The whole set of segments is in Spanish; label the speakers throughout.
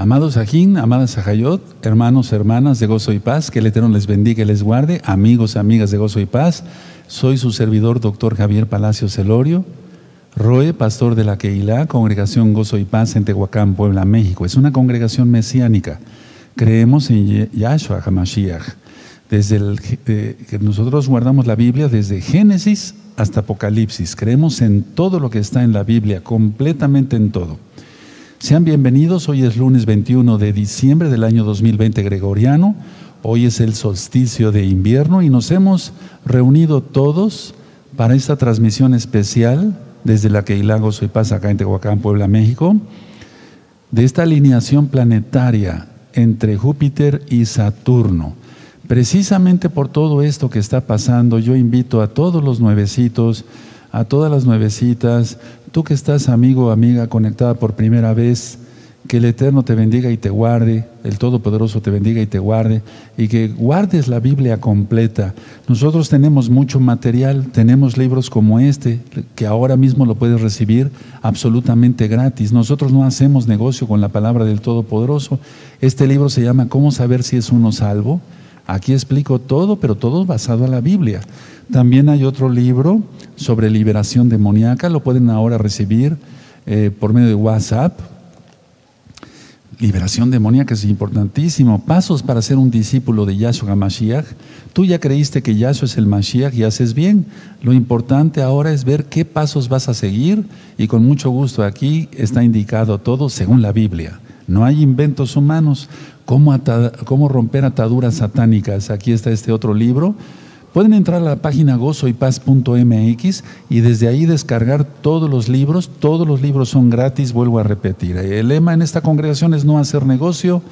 Speaker 1: Amados Ajín, amadas Sajayot, hermanos, hermanas de Gozo y Paz, que el Eterno les bendiga y les guarde, amigos, amigas de Gozo y Paz, soy su servidor, doctor Javier Palacio Celorio, Roe, pastor de la Keilah, Congregación Gozo y Paz en Tehuacán, Puebla, México. Es una congregación mesiánica. Creemos en Yahshua HaMashiach. Desde eh, nosotros guardamos la Biblia desde Génesis hasta Apocalipsis. Creemos en todo lo que está en la Biblia, completamente en todo. Sean bienvenidos, hoy es lunes 21 de diciembre del año 2020 gregoriano, hoy es el solsticio de invierno y nos hemos reunido todos para esta transmisión especial desde la que Hilago Soy Paz acá en Tehuacán, Puebla, México, de esta alineación planetaria entre Júpiter y Saturno. Precisamente por todo esto que está pasando, yo invito a todos los nuevecitos, a todas las nuevecitas, Tú que estás, amigo o amiga, conectada por primera vez, que el Eterno te bendiga y te guarde, el Todopoderoso te bendiga y te guarde, y que guardes la Biblia completa. Nosotros tenemos mucho material, tenemos libros como este, que ahora mismo lo puedes recibir absolutamente gratis. Nosotros no hacemos negocio con la palabra del Todopoderoso. Este libro se llama ¿Cómo saber si es uno salvo? Aquí explico todo, pero todo basado en la Biblia. También hay otro libro sobre liberación demoníaca, lo pueden ahora recibir eh, por medio de WhatsApp. Liberación demoníaca es importantísimo. Pasos para ser un discípulo de Yahshua Mashiach. Tú ya creíste que Yahshua es el Mashiach y haces bien. Lo importante ahora es ver qué pasos vas a seguir y con mucho gusto aquí está indicado todo según la Biblia. No hay inventos humanos. ¿Cómo, cómo romper ataduras satánicas? Aquí está este otro libro Pueden entrar a la página gozoypaz.mx y desde ahí descargar todos los libros. Todos los libros son gratis, vuelvo a repetir. El lema en esta congregación es no hacer negocio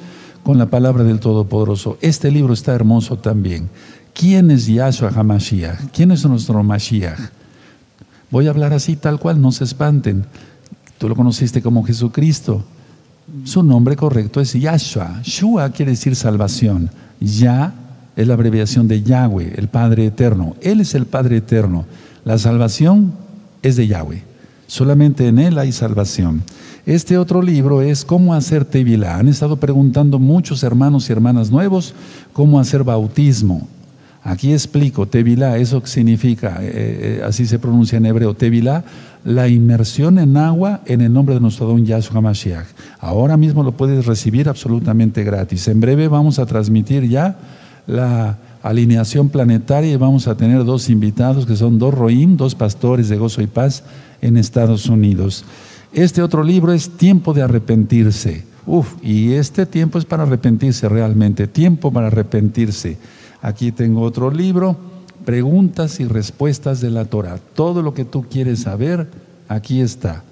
Speaker 1: con la palabra del Todopoderoso. Este libro está hermoso también. ¿Quién es Yahshua HaMashiach? ¿Quién es nuestro Mashiach? Voy a hablar así tal cual, no se espanten. Tú lo conociste como Jesucristo. Su nombre correcto es Yahshua. Shua quiere decir salvación. Ya es la abreviación de Yahweh, el Padre Eterno. Él es el Padre Eterno. La salvación es de Yahweh. Solamente en Él hay salvación. Este otro libro es Cómo hacer Tevilá. Han estado preguntando muchos hermanos y hermanas nuevos cómo hacer bautismo. Aquí explico, Tevilá, eso significa, eh, eh, así se pronuncia en hebreo, Tevilá, la inmersión en agua en el nombre de nuestro don Yahshua Mashiach. Ahora mismo lo puedes recibir absolutamente gratis. En breve vamos a transmitir ya la alineación planetaria y vamos a tener dos invitados que son dos Roim, dos pastores de gozo y paz en Estados Unidos. Este otro libro es Tiempo de arrepentirse. Uf, y este tiempo es para arrepentirse realmente, tiempo para arrepentirse. Aquí tengo otro libro, Preguntas y Respuestas de la Torah. Todo lo que tú quieres saber, aquí está.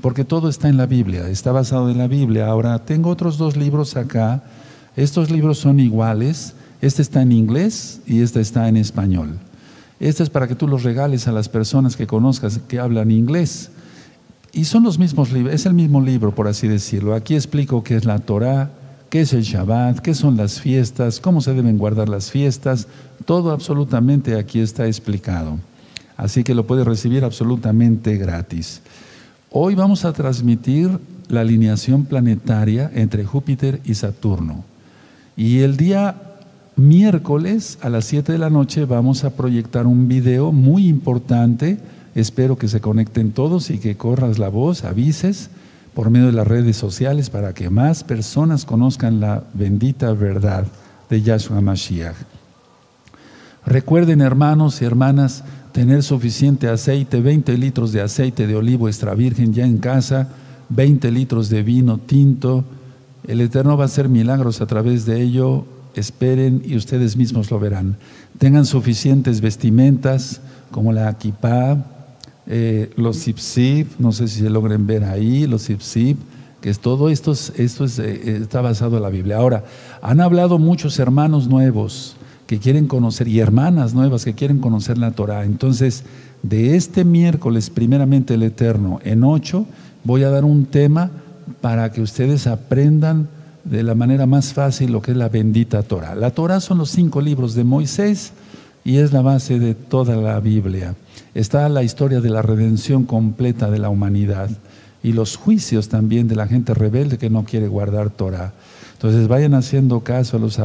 Speaker 1: Porque todo está en la Biblia, está basado en la Biblia. Ahora, tengo otros dos libros acá. Estos libros son iguales este está en inglés y este está en español. Este es para que tú los regales a las personas que conozcas que hablan inglés. Y son los mismos libros, es el mismo libro, por así decirlo. Aquí explico qué es la Torah, qué es el Shabbat, qué son las fiestas, cómo se deben guardar las fiestas. Todo absolutamente aquí está explicado. Así que lo puedes recibir absolutamente gratis. Hoy vamos a transmitir la alineación planetaria entre Júpiter y Saturno. Y el día miércoles a las 7 de la noche vamos a proyectar un video muy importante. Espero que se conecten todos y que corras la voz, avises por medio de las redes sociales para que más personas conozcan la bendita verdad de Yahshua Mashiach. Recuerden, hermanos y hermanas, tener suficiente aceite, 20 litros de aceite de olivo extra virgen ya en casa, 20 litros de vino tinto. El Eterno va a hacer milagros a través de ello esperen y ustedes mismos lo verán. Tengan suficientes vestimentas como la kippah, eh, los zip no sé si se logren ver ahí, los zip que es todo esto, esto eh, está basado en la Biblia. Ahora, han hablado muchos hermanos nuevos que quieren conocer y hermanas nuevas que quieren conocer la Torah. Entonces, de este miércoles, primeramente el Eterno, en ocho, voy a dar un tema para que ustedes aprendan de la manera más fácil lo que es la bendita Torah. La Torah son los cinco libros de Moisés y es la base de toda la Biblia. Está la historia de la redención completa de la humanidad. y los juicios también de la gente rebelde que no quiere guardar Torah. Entonces vayan haciendo caso a los,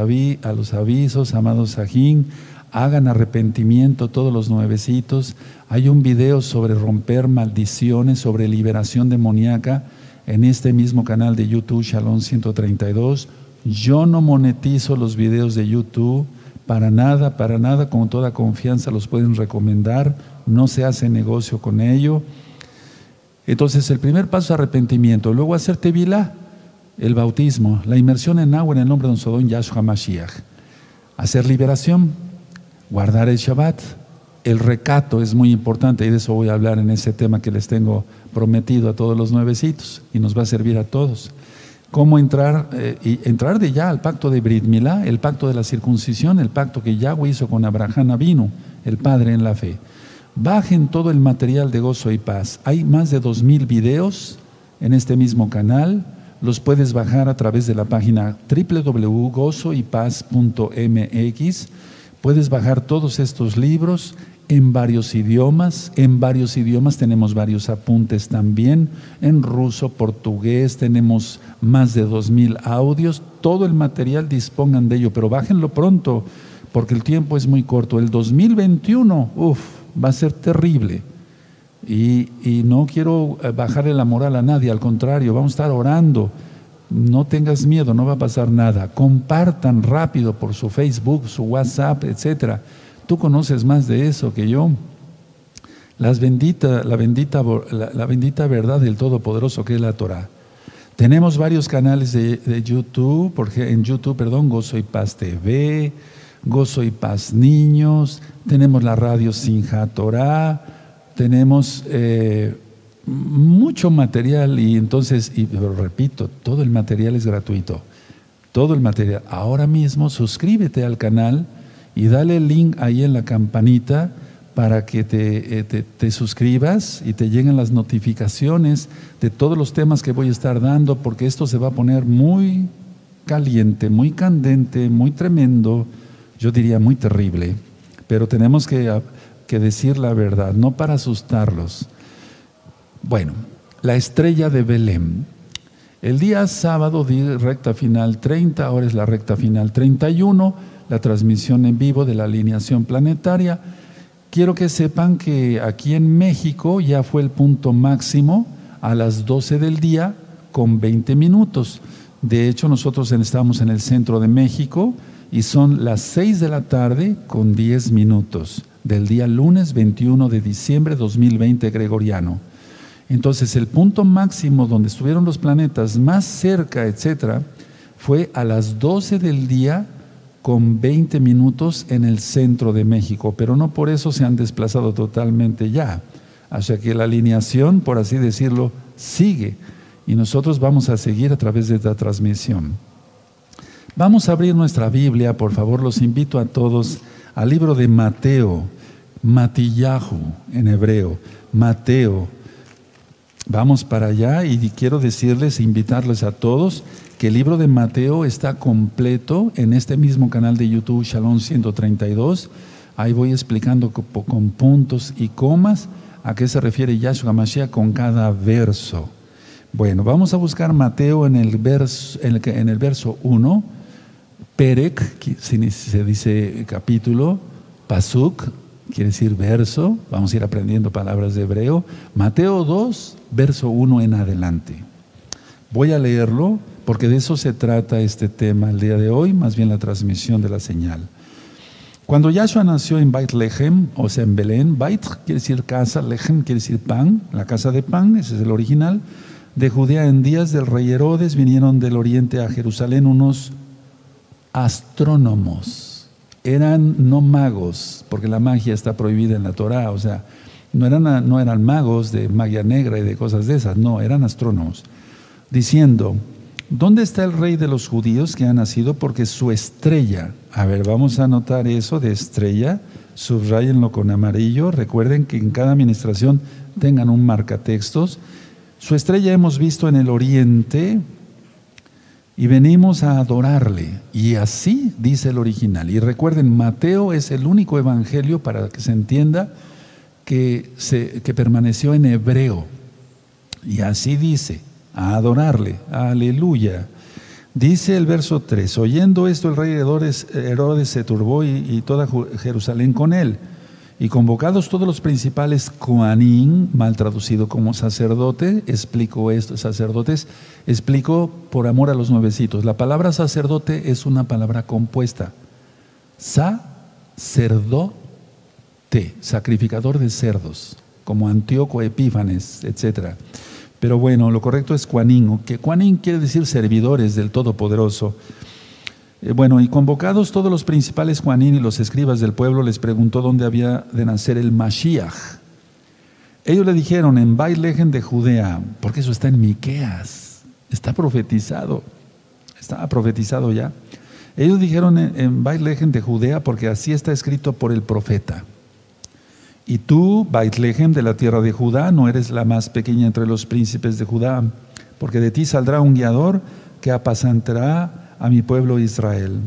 Speaker 1: avisos, amados Sajín, hagan arrepentimiento todos los nuevecitos. Hay un video sobre romper maldiciones, sobre liberación demoníaca en este mismo canal de YouTube, Shalom 132. Yo no monetizo los videos de YouTube, para nada, para nada, con toda confianza los pueden recomendar, no se hace negocio con ello. Entonces el primer paso es arrepentimiento, luego hacer tevilá, el bautismo, la inmersión en agua en el nombre de Sodón Yahshua Mashiach, hacer liberación, guardar el Shabbat, el recato es muy importante y de eso voy a hablar en ese tema que les tengo prometido a todos los nuevecitos y nos va a servir a todos. Cómo entrar, eh, y entrar de ya al pacto de Brit Milá, el pacto de la circuncisión, el pacto que Yahweh hizo con Abraham vino, el Padre en la fe. Bajen todo el material de gozo y paz. Hay más de dos mil videos en este mismo canal. Los puedes bajar a través de la página www.gozoypaz.mx. Puedes bajar todos estos libros en varios idiomas. En varios idiomas tenemos varios apuntes también. En ruso, portugués, tenemos más de dos mil audios. Todo el material dispongan de ello, pero bájenlo pronto porque el tiempo es muy corto. El 2021, uff va a ser terrible. Y, no quiero eh, bajarle la moral a nadie, al contrario, vamos a estar orando. No tengas miedo, no va a pasar nada. Compartan rápido por su Facebook, su WhatsApp, etc. Tú conoces más de eso que yo. Las bendita, la, bendita, la, bendita verdad del Todopoderoso que es la Torah. Tenemos varios canales de, YouTube, porque en YouTube, perdón, Gozo y Paz TV, Gozo y Paz Niños, tenemos la radio Sinja Torah, tenemos eh, mucho material y entonces, y, repito, todo el material es gratuito. Todo el material. Ahora mismo suscríbete al canal y dale el link ahí en la campanita para que te, eh, te, te, suscribas y te lleguen las notificaciones de todos los temas que voy a estar dando, porque esto se va a poner muy caliente, muy candente, muy tremendo yo diría muy terrible, pero tenemos que, que decir la verdad, no para asustarlos. Bueno, la estrella de Belén. El día sábado, recta final 30, ahora es la recta final 31, la transmisión en vivo de la alineación planetaria. Quiero que sepan que aquí en México ya fue el punto máximo a las 12 del día con 20 minutos. De hecho, nosotros estamos en el centro de México, y son las 6 de la tarde con 10 minutos del día lunes 21 de diciembre 2020 gregoriano. Entonces el punto máximo donde estuvieron los planetas más cerca, etcétera, fue a las 12 del día con 20 minutos en el centro de México, pero no por eso se han desplazado totalmente ya. O sea que la alineación, por así decirlo, sigue y nosotros vamos a seguir a través de esta transmisión. Vamos a abrir nuestra Biblia, por favor, los invito a todos al libro de Mateo, Matillahu en hebreo, Mateo. Vamos para allá y quiero decirles, invitarles a todos que el libro de Mateo está completo en este mismo canal de YouTube, Shalom 132. Ahí voy explicando con puntos y comas a qué se refiere Yahshua Mashiach con cada verso. Bueno, vamos a buscar Mateo en el verso, en el, verso 1 Perek, se dice capítulo, Pasuk, quiere decir verso, vamos a ir aprendiendo palabras de hebreo, Mateo 2, verso 1 en adelante. Voy a leerlo porque de eso se trata este tema el día de hoy, más bien la transmisión de la señal. Cuando Yahshua nació en Beit Lehem, o sea, en Belén, Beit quiere decir casa, Lehem quiere decir pan, la casa de pan, ese es el original, de Judea en días del rey Herodes vinieron del oriente a Jerusalén unos astrónomos, eran no magos, porque la magia está prohibida en la Torah, o sea, no eran, no eran magos de magia negra y de cosas de esas, no, eran astrónomos, diciendo, ¿dónde está el rey de los judíos que ha nacido? Porque su estrella, a ver, vamos a anotar eso de estrella, subrayenlo con amarillo, recuerden que en cada administración tengan un marcatextos, su estrella hemos visto en el oriente, y venimos a adorarle. Y así dice el original. Y recuerden, Mateo es el único evangelio, para que se entienda, que, se, que permaneció en hebreo. Y así dice, a adorarle, aleluya. Dice el verso 3, oyendo esto el rey Herodes, Herodes se turbó y, toda Jerusalén con él. Y convocados todos los principales Coanín, mal traducido como sacerdote, explico esto, sacerdotes, explico por amor a los nuevecitos. La palabra sacerdote es una palabra compuesta. Sacerdote, sacrificador de cerdos, como Antíoco Epífanes, etcétera. Pero bueno, lo correcto es cuanín, que cuanín quiere decir servidores del Todopoderoso. Eh, bueno, y convocados todos los principales cuanín y los escribas del pueblo, les preguntó dónde había de nacer el Mashiach. Ellos le dijeron en Bailejen de Judea, porque eso está en Miqueas, está profetizado, está profetizado ya. Ellos dijeron en, en de Judea, porque así está escrito por el profeta. Y tú, Baitlehem de la tierra de Judá, no eres la más pequeña entre los príncipes de Judá, porque de ti saldrá un guiador que apacentará a mi pueblo Israel.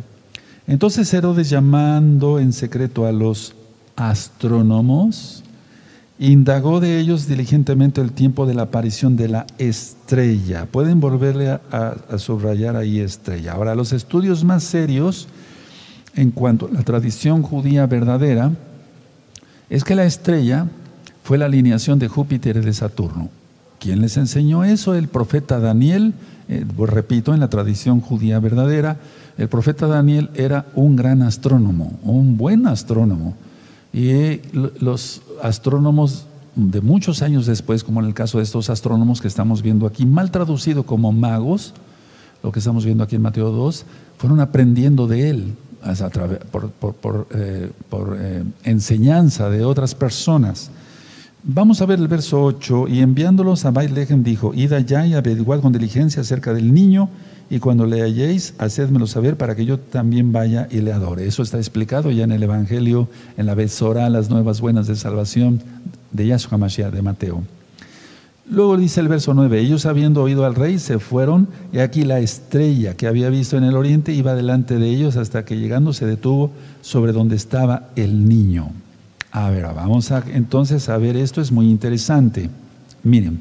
Speaker 1: Entonces Herodes, llamando en secreto a los astrónomos, indagó de ellos diligentemente el tiempo de la aparición de la estrella. Pueden volverle a, a subrayar ahí estrella. Ahora, los estudios más serios en cuanto a la tradición judía verdadera, es que la estrella fue la alineación de Júpiter y de Saturno. ¿Quién les enseñó eso? El profeta Daniel, eh, pues repito, en la tradición judía verdadera, el profeta Daniel era un gran astrónomo, un buen astrónomo. Y eh, los astrónomos de muchos años después, como en el caso de estos astrónomos que estamos viendo aquí, mal traducido como magos, lo que estamos viendo aquí en Mateo 2, fueron aprendiendo de él por, por, eh, eh, enseñanza de otras personas. Vamos a ver el verso 8. Y enviándolos a Bailehem dijo, id allá y averiguad con diligencia acerca del niño, y cuando le halléis, hacedmelo saber para que yo también vaya y le adore. Eso está explicado ya en el Evangelio, en la Besora, las nuevas buenas de salvación de Yahshua Mashiach de Mateo. Luego dice el verso 9, ellos habiendo oído al rey se fueron y aquí la estrella que había visto en el oriente iba delante de ellos hasta que llegando se detuvo sobre donde estaba el niño. A ver, vamos a, entonces a ver, esto es muy interesante. Miren,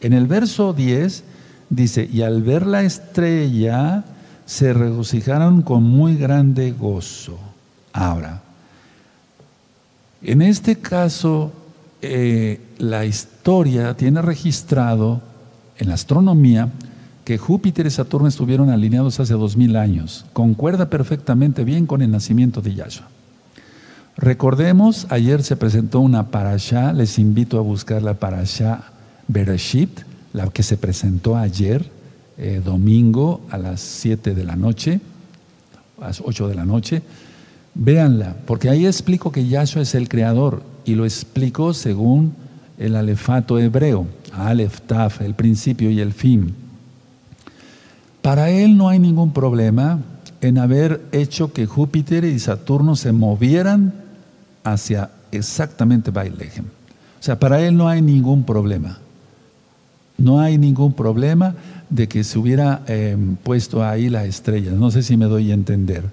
Speaker 1: en el verso 10 dice, y al ver la estrella se regocijaron con muy grande gozo. Ahora, en este caso eh, la historia tiene registrado en la astronomía que Júpiter y Saturno estuvieron alineados hace dos mil años. Concuerda perfectamente bien con el nacimiento de Yahshua. Recordemos, ayer se presentó una parashá, les invito a buscar la parashá Bereshit, la que se presentó ayer, eh, domingo a las 7 de la noche, a las 8 de la noche. Véanla, porque ahí explico que Yahshua es el creador y lo explico según el alefato hebreo, Alef, Taf, el principio y el fin. Para él no hay ningún problema en haber hecho que Júpiter y Saturno se movieran hacia exactamente Bailehem. O sea, para él no hay ningún problema. No hay ningún problema de que se hubiera em, puesto ahí la estrella. No sé si me doy a entender.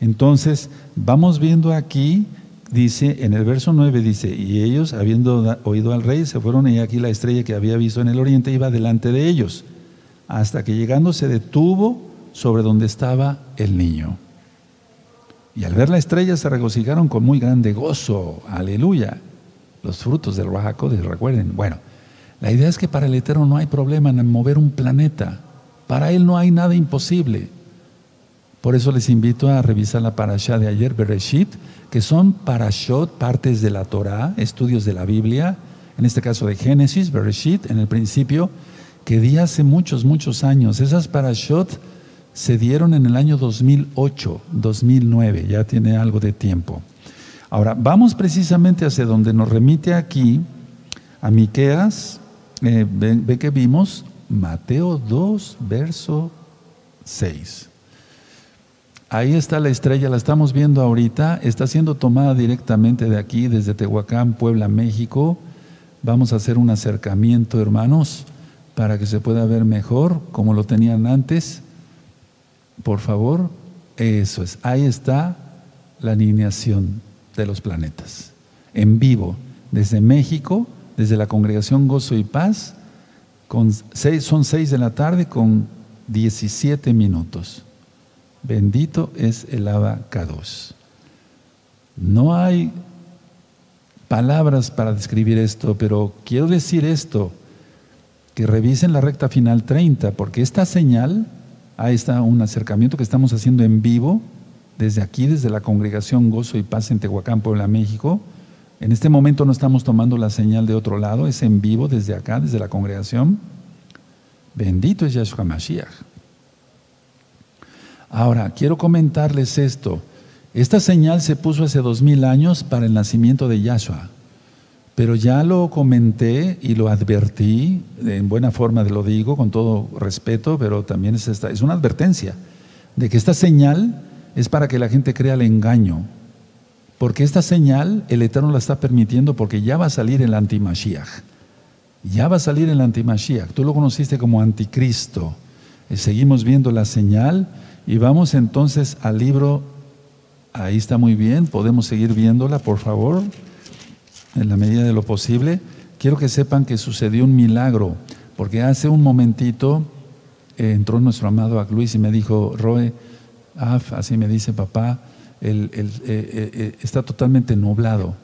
Speaker 1: Entonces, vamos viendo aquí dice, en el verso 9 dice, y ellos, habiendo oído al rey, se fueron y aquí la estrella que había visto en el oriente iba delante de ellos, hasta que llegando se detuvo sobre donde estaba el niño. Y al ver la estrella se regocijaron con muy grande gozo, aleluya. Los frutos del Rahakodes, recuerden. Bueno, la idea es que para el Eterno no hay problema en mover un planeta. Para Él no hay nada imposible. Por eso les invito a revisar la parasha de ayer, Bereshit, que son parashot, partes de la Torah, estudios de la Biblia, en este caso de Génesis, Bereshit, en el principio, que di hace muchos, muchos años. Esas parashot se dieron en el año 2008, 2009, ya tiene algo de tiempo. Ahora, vamos precisamente hacia donde nos remite aquí, a Miqueas, eh, ve que vimos Mateo 2, verso 6. Ahí está la estrella, la estamos viendo ahorita, está siendo tomada directamente de aquí, desde Tehuacán, Puebla, México. Vamos a hacer un acercamiento, hermanos, para que se pueda ver mejor como lo tenían antes. Por favor, eso es, ahí está la alineación de los planetas, en vivo, desde México, desde la congregación Gozo y Paz, Con seis, son 6 de la tarde con 17 minutos. Bendito es el abacados. No hay palabras para describir esto, pero quiero decir esto, que revisen la recta final 30, porque esta señal, ahí está un acercamiento que estamos haciendo en vivo, desde aquí, desde la congregación Gozo y Paz en Tehuacán, Puebla, México. En este momento no estamos tomando la señal de otro lado, es en vivo desde acá, desde la congregación. Bendito es Yahshua Mashiach. Ahora, quiero comentarles esto. Esta señal se puso hace dos mil años para el nacimiento de Yahshua, pero ya lo comenté y lo advertí, en buena forma lo digo, con todo respeto, pero también es, una advertencia de que esta señal es para que la gente crea el engaño, porque esta señal el Eterno la está permitiendo porque ya va a salir el antimashiach. Ya va a salir el antimashiach. Tú lo conociste como anticristo. Y seguimos viendo la señal y vamos entonces al libro Ahí está muy bien, podemos seguir viéndola, por favor, en la medida de lo posible. Quiero que sepan que sucedió un milagro, porque hace un momentito eh, entró nuestro amado Luis y me dijo, Roe, Af, así me dice papá, el, eh, eh, está totalmente nublado.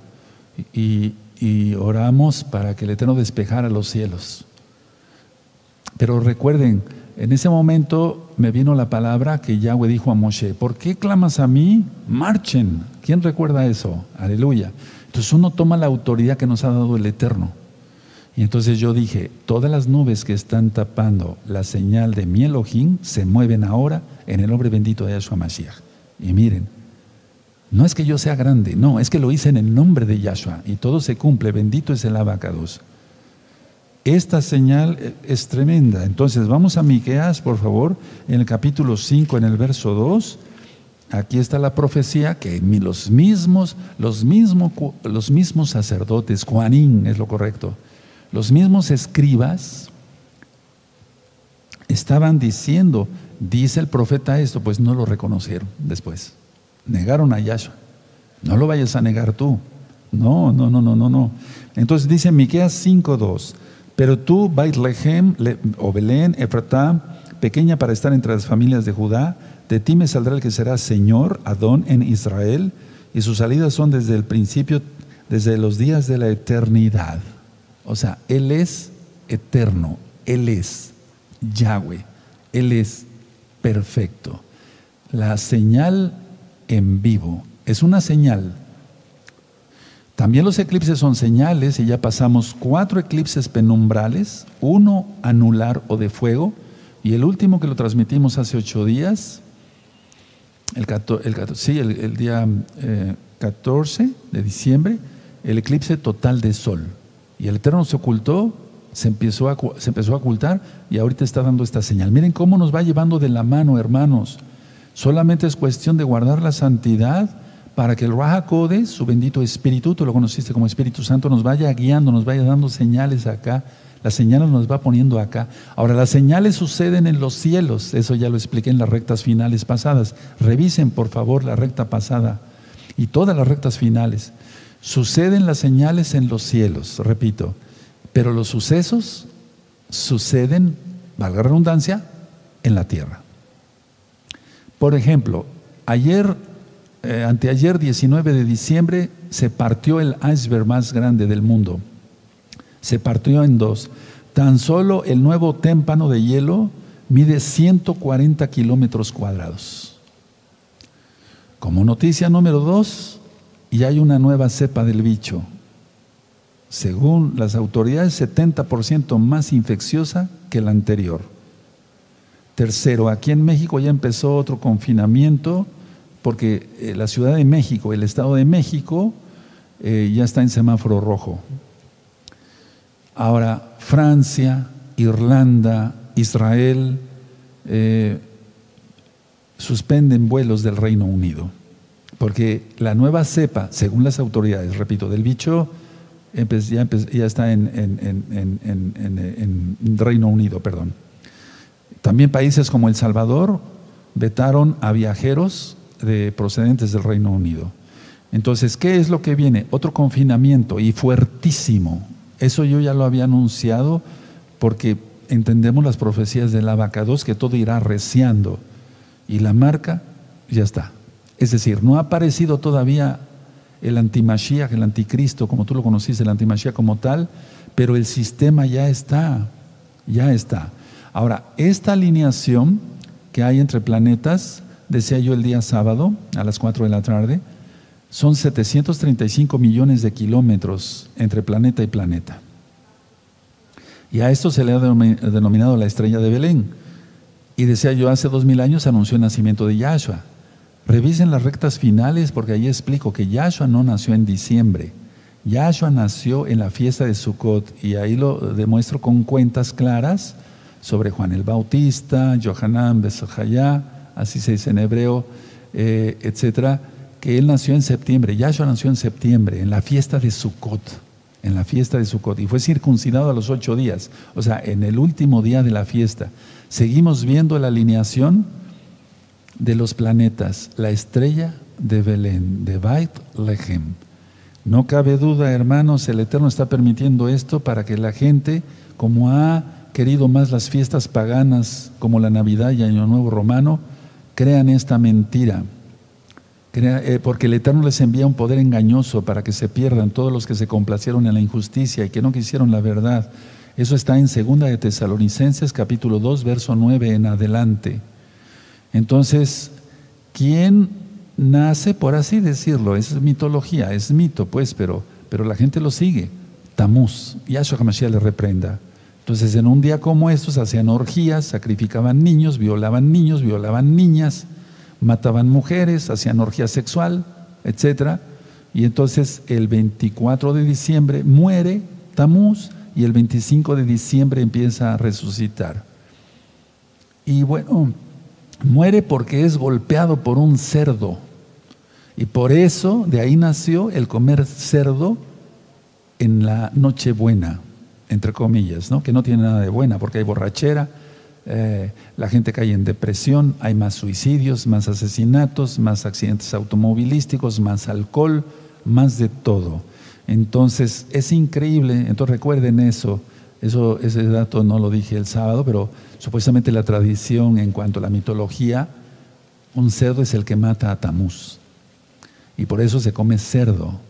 Speaker 1: Y, y oramos para que el Eterno despejara los cielos. Pero recuerden, en ese momento me vino la palabra que Yahweh dijo a Moshe, ¿por qué clamas a mí? Marchen. ¿Quién recuerda eso? Aleluya. Entonces uno toma la autoridad que nos ha dado el Eterno. Y entonces yo dije, todas las nubes que están tapando la señal de mi Elohim se mueven ahora en el nombre bendito de Yahshua Mashiach. Y miren, no es que yo sea grande, no, es que lo hice en el nombre de Yahshua y todo se cumple, bendito es el abacados. Esta señal eh, es tremenda. Entonces, vamos a Miqueas, por favor, en el capítulo 5, en el verso 2. Aquí está la profecía que los mismos, los mismos, los mismos sacerdotes, Juanín es lo correcto, los mismos escribas estaban diciendo, dice el profeta esto, pues no lo reconocieron después. Negaron a Yahshua. No lo vayas a negar tú. No, no, no, no, no, no. Entonces dice Miqueas 5:2. Pero tú, Lehem, o Belén, Efratá, pequeña para estar entre las familias de Judá, de ti me saldrá el que será Señor, Adón en Israel, y sus salidas son desde el principio, desde los días de la eternidad. O sea, Él es eterno, Él es Yahweh, Él es perfecto. La señal en vivo es una señal también los eclipses son señales y ya pasamos cuatro eclipses penumbrales, uno anular o de fuego y el último que lo transmitimos hace ocho días, el, sí, el, día 14 eh, de diciembre, el eclipse total de sol. Y el Eterno se ocultó, se empezó, a, se empezó a ocultar y ahorita está dando esta señal. Miren cómo nos va llevando de la mano, hermanos. Solamente es cuestión de guardar la santidad para que el Raja su bendito espíritu, tú lo conociste como Espíritu Santo, nos vaya guiando, nos vaya dando señales acá. Las señales nos va poniendo acá. Ahora, las señales suceden en los cielos, eso ya lo expliqué en las rectas finales pasadas. Revisen, por favor, la recta pasada y todas las rectas finales. Suceden las señales en los cielos, repito, pero los sucesos suceden, valga la redundancia, en la tierra. Por ejemplo, ayer eh, anteayer 19 de diciembre se partió el iceberg más grande del mundo. Se partió en dos. Tan solo el nuevo témpano de hielo mide 140 kilómetros cuadrados. Como noticia número dos, y hay una nueva cepa del bicho. Según las autoridades, 70% más infecciosa que la anterior. Tercero, aquí en México ya empezó otro confinamiento porque eh, la Ciudad de México, el Estado de México, eh, ya está en semáforo rojo. Ahora, Francia, Irlanda, Israel eh, suspenden vuelos del Reino Unido, porque la nueva cepa, según las autoridades, repito, del bicho, ya, está en Reino Unido, perdón. También países como El Salvador vetaron a viajeros de procedentes del Reino Unido. Entonces, ¿qué es lo que viene? Otro confinamiento y fuertísimo. Eso yo ya lo había anunciado porque entendemos las profecías del abacados que todo irá reciando y la marca ya está. Es decir, no ha aparecido todavía el antimashiach, el anticristo, como tú lo conociste, el antimashiach como tal, pero el sistema ya está, ya está. Ahora, esta alineación que hay entre planetas, decía yo el día sábado a las 4 de la tarde, son 735 millones de kilómetros entre planeta y planeta. Y a esto se le ha denominado la estrella de Belén. Y decía yo, hace dos mil años anunció el nacimiento de Yahshua. Revisen las rectas finales porque ahí explico que Yahshua no nació en diciembre. Yahshua nació en la fiesta de Sukkot y ahí lo demuestro con cuentas claras sobre Juan el Bautista, Johanan Besojayá, así se dice en hebreo, eh, etcétera, que él nació en septiembre. Yahshua nació en septiembre, en la fiesta de Sukkot, en la fiesta de Sukkot, y fue circuncidado a los ocho días, o sea, en el último día de la fiesta. Seguimos viendo la alineación de los planetas, la estrella de Belén, de Bait Lehem. No cabe duda, hermanos, el Eterno está permitiendo esto para que la gente, como ha querido más las fiestas paganas como la Navidad y Año Nuevo Romano, crean esta mentira. Eh, porque el Eterno les envía un poder engañoso para que se pierdan todos los que se complacieron en la injusticia y que no quisieron la verdad. Eso está en 2 de Tesalonicenses capítulo 2, verso 9 en adelante. Entonces, ¿quién nace, por así decirlo? Es mitología, es mito, pues, pero, pero la gente lo sigue. Tamuz, Yahshua HaMashiach le reprenda. Entonces, en un día como estos, hacían orgías, sacrificaban niños, violaban niños, violaban niñas, mataban mujeres, hacían orgía sexual, etc. Y entonces, el 24 de diciembre muere Tamuz y el 25 de diciembre empieza a resucitar. Y bueno, Muere porque es golpeado por un cerdo. Y por eso de ahí nació el comer cerdo en la Nochebuena, entre comillas, ¿no? que no tiene nada de buena, porque hay borrachera, eh, la gente cae en depresión, hay más suicidios, más asesinatos, más accidentes automovilísticos, más alcohol, más de todo. Entonces es increíble, entonces recuerden eso, eso ese dato no lo dije el sábado, pero Supuestamente la tradición en cuanto a la mitología, un cerdo es el que mata a Tamuz. Y por eso se come cerdo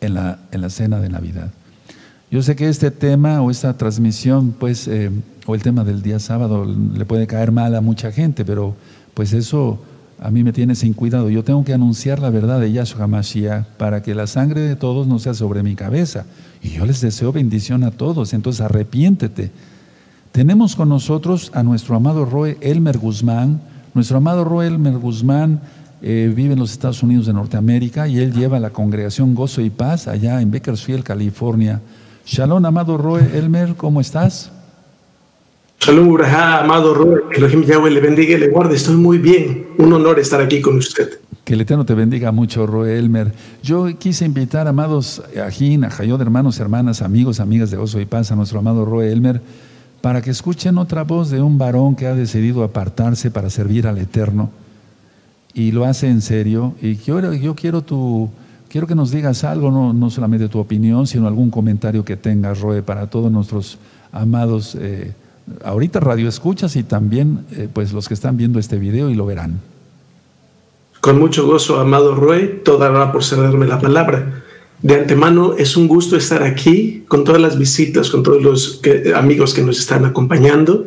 Speaker 1: en la, en la cena de Navidad. Yo sé que este tema o esta transmisión, pues, eh, o el tema del día sábado, le puede caer mal a mucha gente, pero pues eso a mí me tiene sin cuidado. Yo tengo que anunciar la verdad de Yahshua HaMashiach para que la sangre de todos no sea sobre mi cabeza. Y yo les deseo bendición a todos. Entonces arrepiéntete tenemos con nosotros a nuestro amado Roe Elmer Guzmán. Nuestro amado Roe Elmer Guzmán eh, vive en los Estados Unidos de Norteamérica y él lleva la congregación Gozo y Paz allá en Bakersfield, California. Shalom, amado Roe Elmer, ¿cómo estás?
Speaker 2: Shalom, Uraha, amado Roe, que Elohim Yahweh le bendiga y le guarde. Estoy muy bien. Un honor estar aquí con usted.
Speaker 1: Que el Eterno te bendiga mucho, Roe Elmer. Yo quise invitar, amados Ajín, Ajayod, hermanos, hermanas, amigos, amigas de Gozo y Paz, a nuestro amado Roe Elmer para que escuchen otra voz de un varón que ha decidido apartarse para servir al Eterno y lo hace en serio. Y yo, yo quiero, tu, quiero que nos digas algo, no, no, solamente tu opinión, sino algún comentario que tengas, Roe, para todos nuestros amados, eh, ahorita radio escuchas y también eh, pues los que están viendo este video y lo verán.
Speaker 2: Con mucho gozo, amado Roe, toda hora por cederme la palabra. De antemano es un gusto estar aquí con todas las visitas, con todos los amigos que nos están acompañando.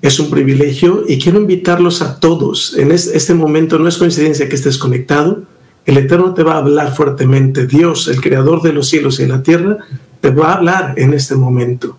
Speaker 2: Es un privilegio y quiero invitarlos a todos. En este momento no es coincidencia que estés conectado. El Eterno te va a hablar fuertemente. Dios, el creador de los cielos y la tierra, te va a hablar en este momento.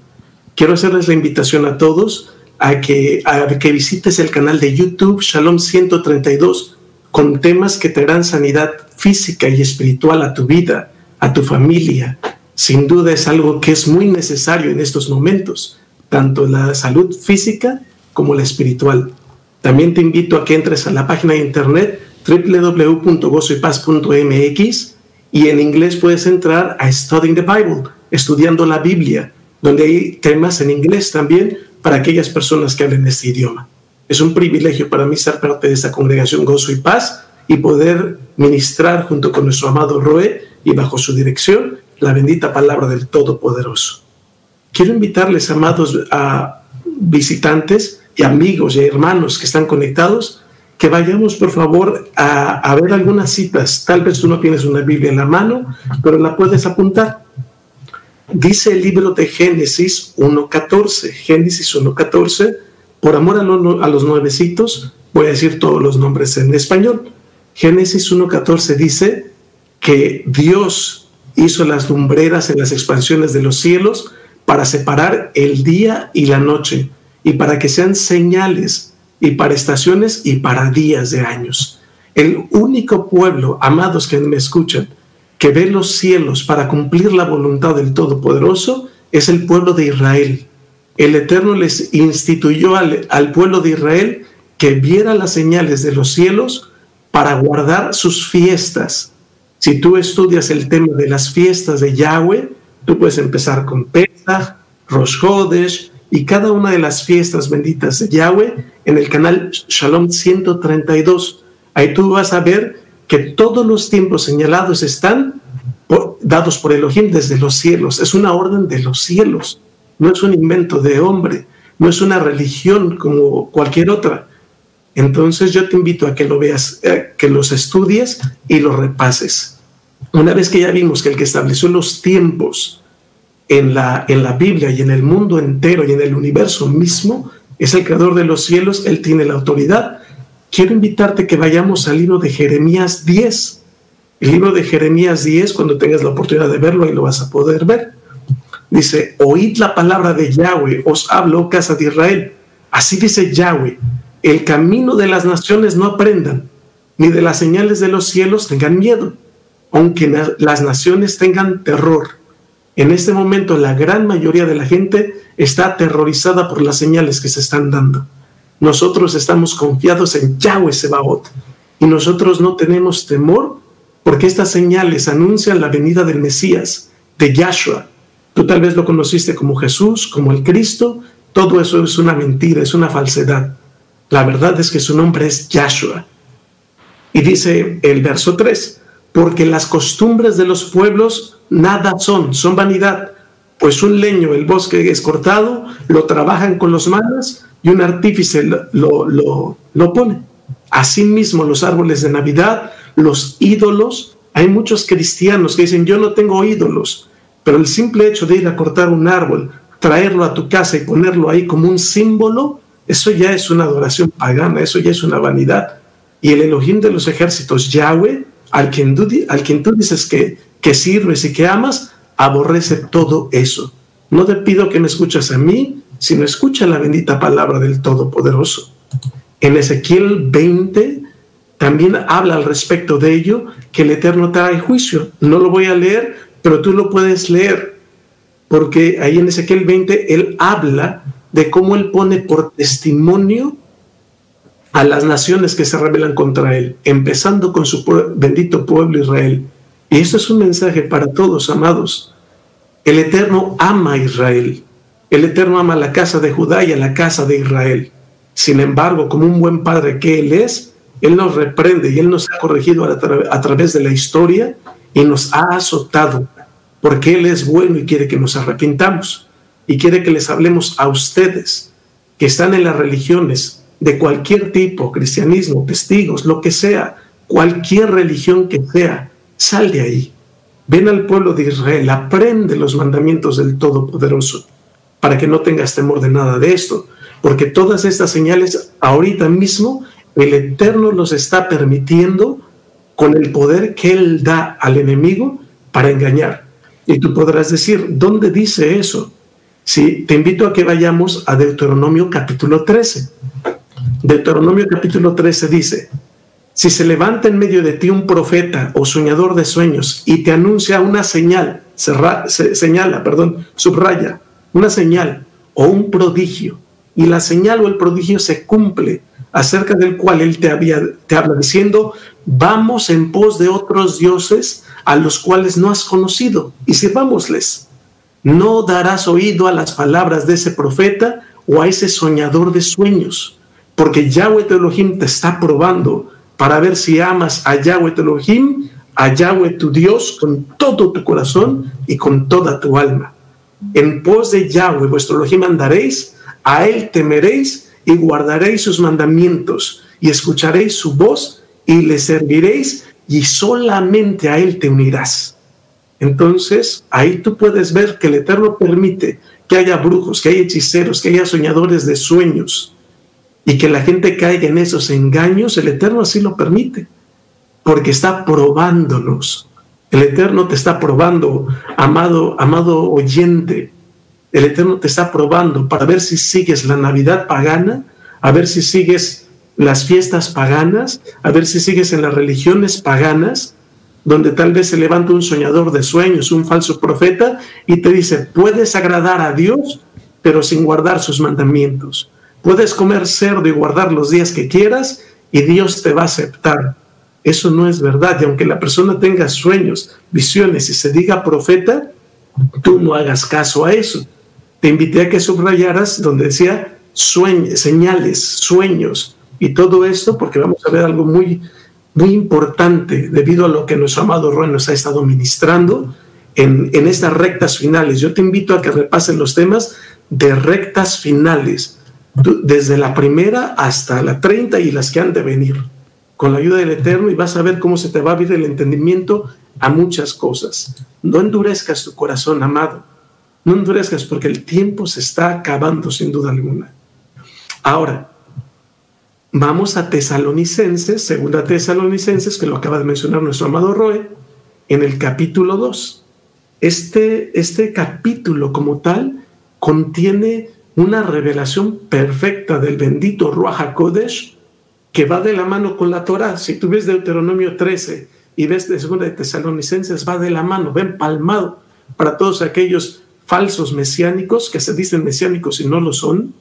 Speaker 2: Quiero hacerles la invitación a todos a que, a que visites el canal de YouTube Shalom 132 con temas que traerán sanidad física y espiritual a tu vida a tu familia. Sin duda es algo que es muy necesario en estos momentos, tanto la salud física como la espiritual. También te invito a que entres a la página de internet www.gozoypaz.mx y en inglés puedes entrar a Studying the Bible, estudiando la Biblia, donde hay temas en inglés también para aquellas personas que hablen este idioma. Es un privilegio para mí ser parte de esta congregación Gozo y Paz y poder ministrar junto con nuestro amado Roe y bajo su dirección la bendita palabra del Todopoderoso. Quiero invitarles, amados, a visitantes y amigos y hermanos que están conectados, que vayamos por favor a, ver algunas citas. Tal vez tú no tienes una Biblia en la mano, pero la puedes apuntar. Dice el libro de Génesis 1.14, Génesis 1.14, por amor a, a los nuevecitos, voy a decir todos los nombres en español. Génesis 1.14 dice que Dios hizo las lumbreras en las expansiones de los cielos para separar el día y la noche y para que sean señales y para estaciones y para días de años. El único pueblo, amados que me escuchan, que ve los cielos para cumplir la voluntad del Todopoderoso es el pueblo de Israel. El Eterno les instituyó al, al pueblo de Israel que viera las señales de los cielos para guardar sus fiestas. Si tú estudias el tema de las fiestas de Yahweh, tú puedes empezar con Pesach, Rosh y cada una de las fiestas benditas de Yahweh en el canal Shalom 132. Ahí tú vas a ver que todos los tiempos señalados están dados por Elohim desde los cielos. Es una orden de los cielos. No es un invento de hombre. No es una religión como cualquier otra. Entonces yo te invito a que lo veas, eh, que los estudies y los repases. Una vez que ya vimos que el que estableció los tiempos en la, en la Biblia y en el mundo entero y en el universo mismo es el creador de los cielos, él tiene la autoridad. Quiero invitarte que vayamos al libro de Jeremías 10. El libro de Jeremías 10, cuando tengas la oportunidad de verlo, ahí lo vas a poder ver. Dice, oíd la palabra de Yahweh, os hablo, casa de Israel. Así dice Yahweh, el camino de las naciones no aprendan, ni de las señales de los cielos tengan miedo, aunque las naciones tengan terror. En este momento la gran mayoría de la gente está aterrorizada por las señales que se están dando. Nosotros estamos confiados en Yahweh Sebaot y nosotros no tenemos temor porque estas señales anuncian la venida del Mesías, de Yahshua. Tú tal vez lo conociste como Jesús, como el Cristo. Todo eso es una mentira, es una falsedad. La verdad es que su nombre es Yahshua. Y dice el verso 3, porque las costumbres de los pueblos nada son, son vanidad, pues un leño, el bosque es cortado, lo trabajan con los manos y un artífice lo, lo, lo, pone. Asimismo, los árboles de Navidad, los ídolos, hay muchos cristianos que dicen, yo no tengo ídolos, pero el simple hecho de ir a cortar un árbol, traerlo a tu casa y ponerlo ahí como un símbolo, eso ya es una adoración pagana, eso ya es una vanidad. Y el Elohim de los ejércitos, Yahweh, al quien tú, dices que, que sirves y que amas, aborrece todo eso. No te pido que me escuches a mí, sino escucha la bendita palabra del Todopoderoso. En Ezequiel 20 también habla al respecto de ello, que el Eterno trae juicio. No lo voy a leer, pero tú lo puedes leer, porque ahí en Ezequiel 20 él habla de cómo él pone por testimonio a las naciones que se rebelan contra él, empezando con su bendito pueblo Israel. Y esto es un mensaje para todos, amados. El Eterno ama a Israel. El Eterno ama a la casa de Judá y a la casa de Israel. Sin embargo, como un buen padre que Él es, Él nos reprende y Él nos ha corregido a, a través de la historia y nos ha azotado, porque Él es bueno y quiere que nos arrepintamos y quiere que les hablemos a ustedes que están en las religiones de cualquier tipo, cristianismo, testigos, lo que sea, cualquier religión que sea, sal de ahí. Ven al pueblo de Israel, aprende los mandamientos del Todopoderoso para que no tengas temor de nada de esto, porque todas estas señales ahorita mismo el Eterno los está permitiendo con el poder que Él da al enemigo para engañar. Y tú podrás decir, ¿dónde dice eso? Sí, te invito a que vayamos a Deuteronomio capítulo 13. Deuteronomio capítulo 13 dice, si se levanta en medio de ti un profeta o soñador de sueños y te anuncia una señal, señala, perdón, subraya, una señal o un prodigio, y la señal o el prodigio se cumple, acerca del cual él te, había, te habla diciendo, vamos en pos de otros dioses a los cuales no has conocido y sirvámosles no darás oído a las palabras de ese profeta o a ese soñador de sueños, porque Yahweh Elohim te está probando para ver si amas a Yahweh Elohim, a Yahweh tu Dios con todo tu corazón y con toda tu alma. En pos de Yahweh vuestro Elohim andaréis, A Él temeréis y guardaréis sus mandamientos y escucharéis su voz y le serviréis y solamente a Él te unirás. Entonces, ahí tú puedes ver que el Eterno permite que haya brujos, que haya hechiceros, que haya soñadores de sueños y que la gente caiga en esos engaños, el Eterno así lo permite, porque está probándonos. El Eterno te está probando, amado, amado oyente. El Eterno te está probando para ver si sigues la Navidad pagana, a ver si sigues las fiestas paganas, a ver si sigues en las religiones paganas, donde tal vez se levanta un soñador de sueños, un falso profeta, y te dice, puedes agradar a Dios, pero sin guardar sus mandamientos. Puedes comer cerdo y guardar los días que quieras, y Dios te va a aceptar. Eso no es verdad. Y aunque la persona tenga sueños, visiones y se diga profeta, tú no hagas caso a eso. Te invité a que subrayaras donde decía sueños, señales, sueños y todo esto, porque vamos a ver algo muy, muy importante debido a lo que nuestro amado Roy nos ha estado ministrando en, en estas rectas finales. Yo te invito a que repasen los temas de rectas finales, desde la primera hasta la 30 y las que han de venir con la ayuda del Eterno y vas a ver cómo se te va a abrir el entendimiento a muchas cosas. No endurezcas tu corazón, amado. No endurezcas porque el tiempo se está acabando sin duda alguna. Ahora, vamos a Tesalonicenses, segunda Tesalonicenses, que lo acaba de mencionar nuestro amado Roe, en el capítulo 2. Este, este capítulo como tal contiene una revelación perfecta del bendito Ruach HaKodesh que va de la mano con la Torah. Si tú ves Deuteronomio 13 y ves de Segunda de Tesalonicenses, va de la mano, ven palmado para todos aquellos falsos mesiánicos que se dicen mesiánicos y no lo son,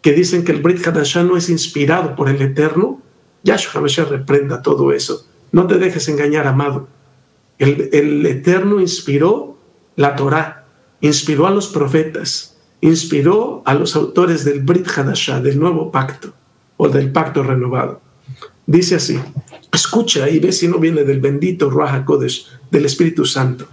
Speaker 2: que dicen que el Brit Hadashah no es inspirado por el Eterno. Yahshua HaMashiach reprenda todo eso. No te dejes engañar, amado. El, el Eterno inspiró la Torah, inspiró a los profetas, inspiró a los autores del Brit Hadashah, del nuevo pacto o del pacto renovado. Dice así, escucha y ve si no viene del bendito Ruach Kodesh, del Espíritu Santo.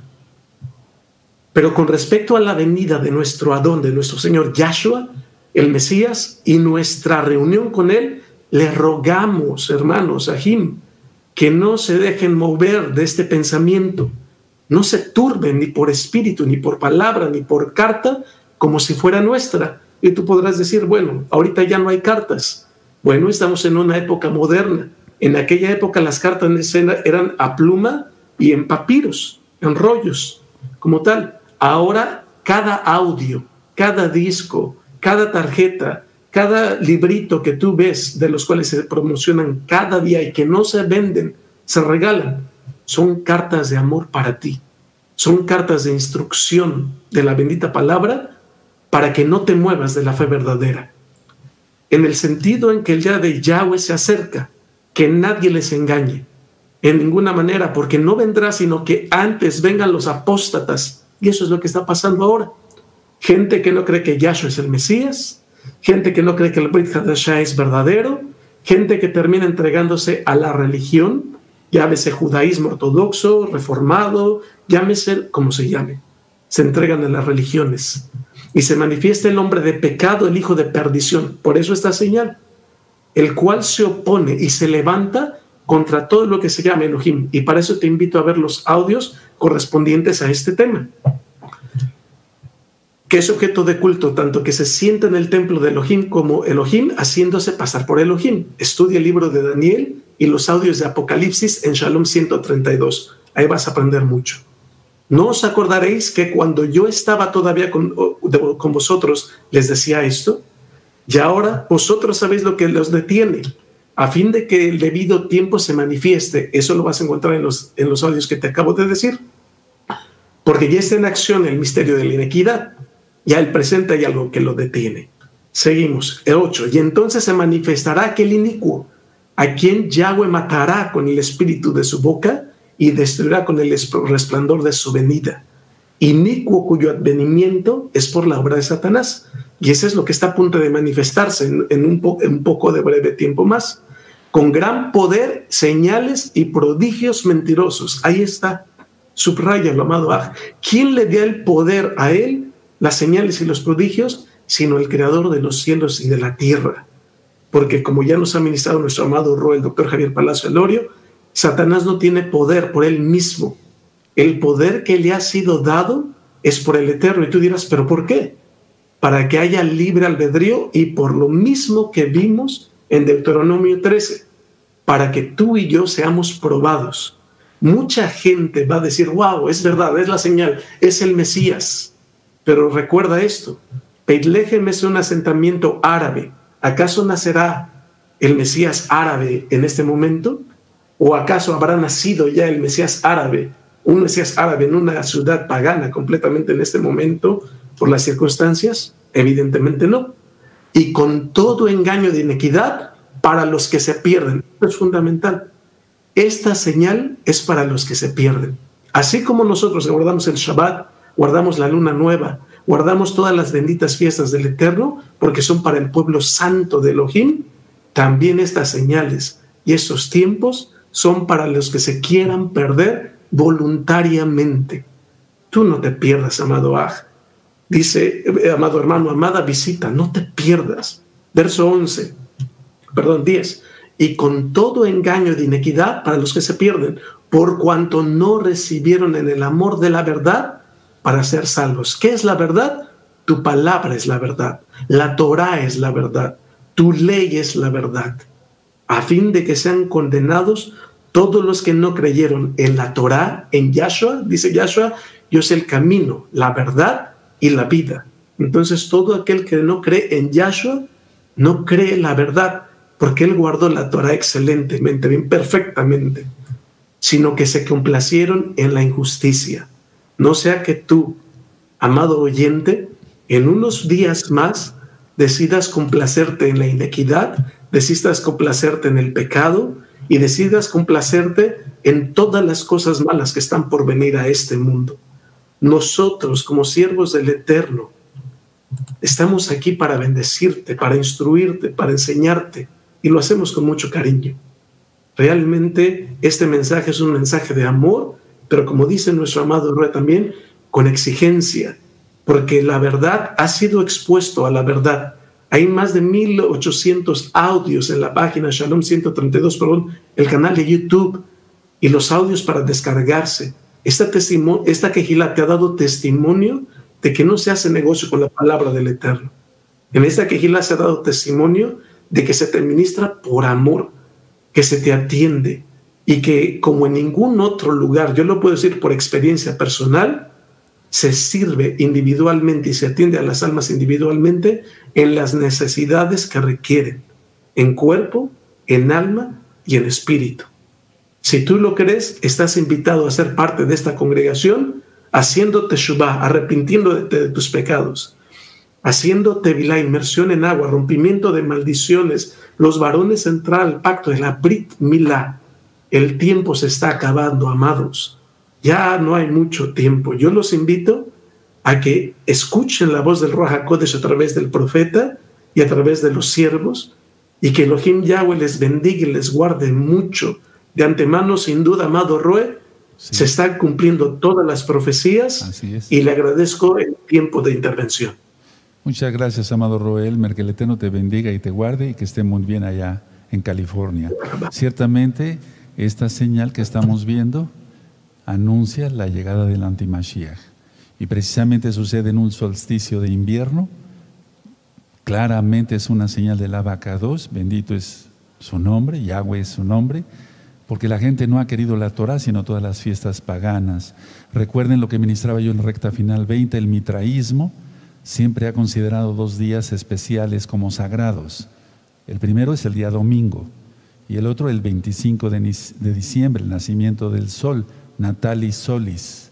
Speaker 2: Pero con respecto a la venida de nuestro Adón, de nuestro Señor Yahshua, el Mesías, y nuestra reunión con Él, le rogamos, hermanos, a Jim, que no se dejen mover de este pensamiento, no se turben ni por espíritu, ni por palabra, ni por carta, como si fuera nuestra. Y tú podrás decir, bueno, ahorita ya no hay cartas, bueno, estamos en una época moderna. En aquella época las cartas eran a pluma y en papiros, en rollos, como tal. Ahora cada audio, cada disco, cada tarjeta, cada librito que tú ves de los cuales se promocionan cada día y que no se venden, se regalan, son cartas de amor para ti. Son cartas de instrucción de la bendita palabra para que no te muevas de la fe verdadera en el sentido en que el día de Yahweh se acerca, que nadie les engañe, en ninguna manera, porque no vendrá, sino que antes vengan los apóstatas. Y eso es lo que está pasando ahora. Gente que no cree que Yahshua es el Mesías, gente que no cree que el Brit Hadashah es verdadero, gente que termina entregándose a la religión, llámese judaísmo ortodoxo, reformado, llámese como se llame. Se entregan a las religiones y se manifiesta el hombre de pecado, el hijo de perdición. Por eso esta señal, el cual se opone y se levanta contra todo lo que se llama Elohim. Y para eso te invito a ver los audios correspondientes a este tema. Que es objeto de culto, tanto que se sienta en el templo de Elohim como Elohim haciéndose pasar por Elohim. Estudia el libro de Daniel y los audios de Apocalipsis en Shalom 132. Ahí vas a aprender mucho. ¿No os acordaréis que cuando yo estaba todavía con, con, vosotros les decía esto? Y ahora vosotros sabéis lo que los detiene, a fin de que el debido tiempo se manifieste. Eso lo vas a encontrar en los, en los audios que te acabo de decir. Porque ya está en acción el misterio de la inequidad. Ya el presente hay algo que lo detiene. Seguimos. El 8. Y entonces se manifestará aquel inicuo, a quien Yahweh matará con el espíritu de su boca y destruirá con el resplandor de su venida. Inicuo cuyo advenimiento es por la obra de Satanás. Y eso es lo que está a punto de manifestarse en, un, poco de breve tiempo más. Con gran poder, señales y prodigios mentirosos. Ahí está. Subraya lo amado Aj. ¿Quién le dio el poder a él, las señales y los prodigios? sino el creador de los cielos y de la tierra. Porque como ya nos ha ministrado nuestro amado Ro, el doctor Javier Palacio Elorio, Satanás no tiene poder por él mismo. El poder que le ha sido dado es por el Eterno. Y tú dirás, ¿pero por qué? Para que haya libre albedrío y por lo mismo que vimos en Deuteronomio 13, para que tú y yo seamos probados. Mucha gente va a decir, wow, es verdad, es la señal, es el Mesías. Pero recuerda esto, Peitlejem es un asentamiento árabe. ¿Acaso nacerá el Mesías árabe en este momento? ¿O acaso habrá nacido ya el Mesías árabe, un Mesías árabe en una ciudad pagana completamente en este momento por las circunstancias? Evidentemente no. Y con todo engaño de inequidad para los que se pierden. Es fundamental. Esta señal es para los que se pierden. Así como nosotros guardamos el Shabbat, guardamos la luna nueva, guardamos todas las benditas fiestas del Eterno, porque son para el pueblo santo de Elohim, también estas señales y estos tiempos son para los que se quieran perder voluntariamente. Tú no te pierdas, amado Aj. Dice, eh, amado hermano, amada visita, no te pierdas. Verso 11, perdón, 10 y con todo engaño de inequidad para los que se pierden, por cuanto no recibieron en el amor de la verdad para ser salvos. ¿Qué es la verdad? Tu palabra es la verdad, la Torah es la verdad, tu ley es la verdad, a fin de que sean condenados todos los que no creyeron en la Torah, en Yahshua, dice Yahshua, yo soy el camino, la verdad y la vida. Entonces todo aquel que no cree en Yahshua no cree la verdad, porque él guardó la Torah excelentemente, bien perfectamente, sino que se complacieron en la injusticia. No sea que tú, amado oyente, en unos días más decidas complacerte en la inequidad, decidas complacerte en el pecado y decidas complacerte en todas las cosas malas que están por venir a este mundo. Nosotros, como siervos del Eterno, estamos aquí para bendecirte, para instruirte, para enseñarte, y lo hacemos con mucho cariño. Realmente este mensaje es un mensaje de amor, pero como dice nuestro amado Rey también, con exigencia, porque la verdad ha sido expuesto a la verdad. Hay más de 1800 audios en la página Shalom 132, perdón, el canal de YouTube y los audios para descargarse. Esta, esta quejila te ha dado testimonio de que no se hace negocio con la palabra del Eterno. En esta quejila se ha dado testimonio de que se te ministra por amor, que se te atiende y que como en ningún otro lugar, yo lo puedo decir por experiencia personal, se sirve individualmente y se atiende a las almas individualmente en las necesidades que requieren, en cuerpo, en alma y en espíritu. Si tú lo crees, estás invitado a ser parte de esta congregación, haciéndote shubá, arrepintiéndote de tus pecados, haciendo la inmersión en agua, rompimiento de maldiciones, los varones entrar al pacto de la Brit Milá. El tiempo se está acabando, amados. Ya no hay mucho tiempo. Yo los invito a que escuchen la voz del Roja Kodesh a través del profeta y a través de los siervos y que Elohim Yahweh les bendiga y les guarde mucho. De antemano, sin duda, amado Roe, se están cumpliendo todas las profecías y le agradezco el tiempo de intervención.
Speaker 1: Muchas gracias, amado Roel. Que te bendiga y te guarde y que esté muy bien allá en California. Ciertamente, esta señal que estamos viendo anuncia la llegada del antimashiach. Y precisamente sucede en un solsticio de invierno. Claramente es una señal del abacados. Bendito es su nombre, Yahweh es su nombre. Porque la gente no ha querido la Torah, sino todas las fiestas paganas. Recuerden lo que ministraba yo en recta final 20, el mitraísmo siempre ha considerado dos días especiales como sagrados. El primero es el día domingo y el otro el 25 de, diciembre, el nacimiento del sol, Natalis Solis.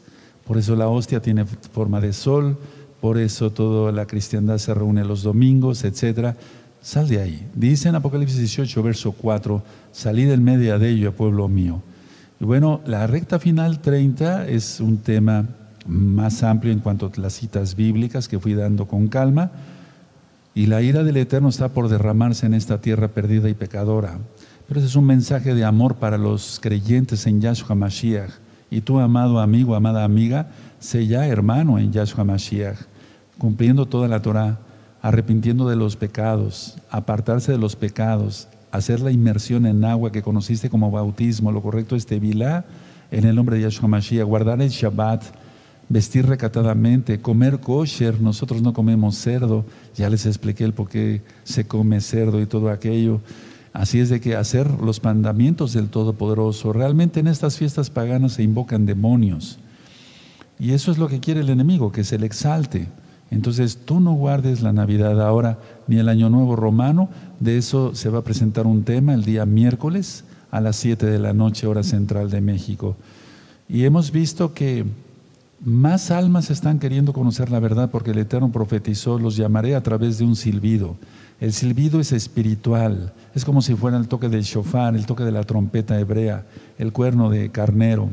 Speaker 1: Por eso la hostia tiene forma de sol, por eso toda la cristiandad se reúne los domingos, etc. Sal de ahí. Dice en Apocalipsis 18, verso 4, salí del medio de ello, pueblo mío. Y bueno, la recta final 30 es un tema más amplio en cuanto a las citas bíblicas que fui dando con calma. Y la ira del Eterno está por derramarse en esta tierra perdida y pecadora. Pero ese es un mensaje de amor para los creyentes en Yahshua Mashiach. Y tú, amado amigo, amada amiga, sé ya hermano en Yahshua Mashiach, cumpliendo toda la Torah, arrepintiendo de los pecados, apartarse de los pecados, hacer la inmersión en agua que conociste como bautismo, lo correcto es tevilá en el nombre de Yahshua Mashiach, guardar el Shabbat, vestir recatadamente, comer kosher, nosotros no comemos cerdo, ya les expliqué el por qué se come cerdo y todo aquello. Así es de que hacer los mandamientos del Todopoderoso. Realmente en estas fiestas paganas se invocan demonios. Y eso es lo que quiere el enemigo, que se le exalte. Entonces tú no guardes la Navidad ahora ni el Año Nuevo Romano. De eso se va a presentar un tema el día miércoles a las 7 de la noche, hora central de México. Y hemos visto que más almas están queriendo conocer la verdad porque el Eterno profetizó, los llamaré a través de un silbido. El silbido es espiritual, es como si fuera el toque del shofar, el toque de la trompeta hebrea, el cuerno de carnero.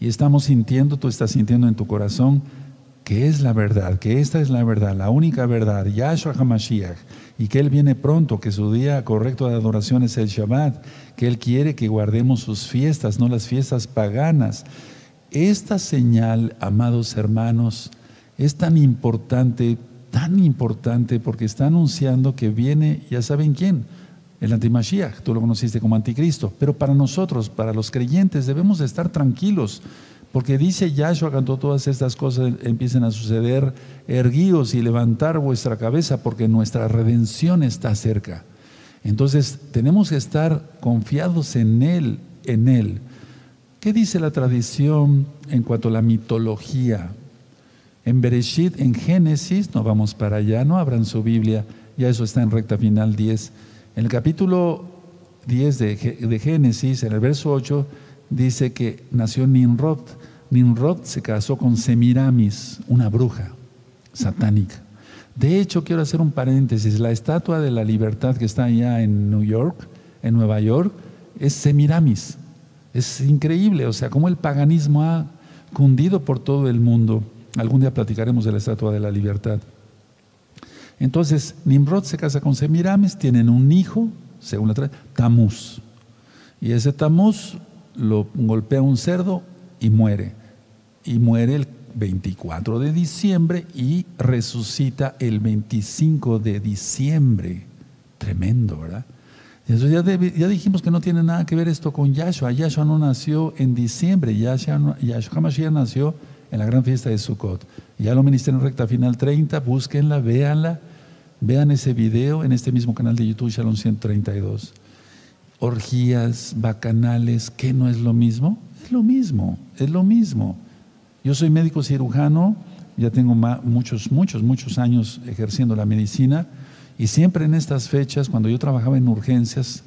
Speaker 1: Y estamos sintiendo, tú estás sintiendo en tu corazón que es la verdad, que esta es la verdad, la única verdad, Yahshua HaMashiach, y que Él viene pronto, que su día correcto de adoración es el Shabbat, que Él quiere que guardemos sus fiestas, no las fiestas paganas. Esta señal, amados hermanos, es tan importante, tan importante, porque está anunciando que viene, ya saben quién, el antimashiach, tú lo conociste como anticristo, pero para nosotros, para los creyentes, debemos de estar tranquilos porque dice Yahshua cuando todas estas cosas empiecen a suceder, erguíos y levantar vuestra cabeza porque nuestra redención está cerca. Entonces tenemos que estar confiados en Él, en Él. ¿Qué dice la tradición en cuanto a la mitología? En Bereshit, en Génesis, no vamos para allá, no abran su Biblia, ya eso está en recta final 10. En el capítulo 10 de, de Génesis, en el verso 8, dice que nació Nimrod. Nimrod se casó con Semiramis, una bruja satánica. De hecho, quiero hacer un paréntesis. La estatua de la libertad que está allá en New York, en Nueva York, es Semiramis. Es increíble, o sea, cómo el paganismo ha cundido por todo el mundo. Algún día platicaremos de la estatua de la libertad. Entonces, Nimrod se casa con Semiramis, tienen un hijo, según la tradición, Tamuz. Y ese Tamuz lo golpea un cerdo y muere. Y muere el 24 de diciembre y resucita el 25 de diciembre. Tremendo, ¿verdad? Eso ya, dijimos que no tiene nada que ver esto con Yahshua. Yahshua no nació en diciembre, Yahshua, Mashiach nació en la gran fiesta de Sukkot. Ya lo ministré en recta final 30, búsquenla, véanla, vean ese video en este mismo canal de YouTube, Shalom 132 orgías, bacanales, ¿qué no es lo mismo? Es lo mismo, es lo mismo. Yo soy médico cirujano, ya tengo muchos, muchos, muchos años ejerciendo la medicina y siempre en estas fechas, cuando yo trabajaba en urgencias,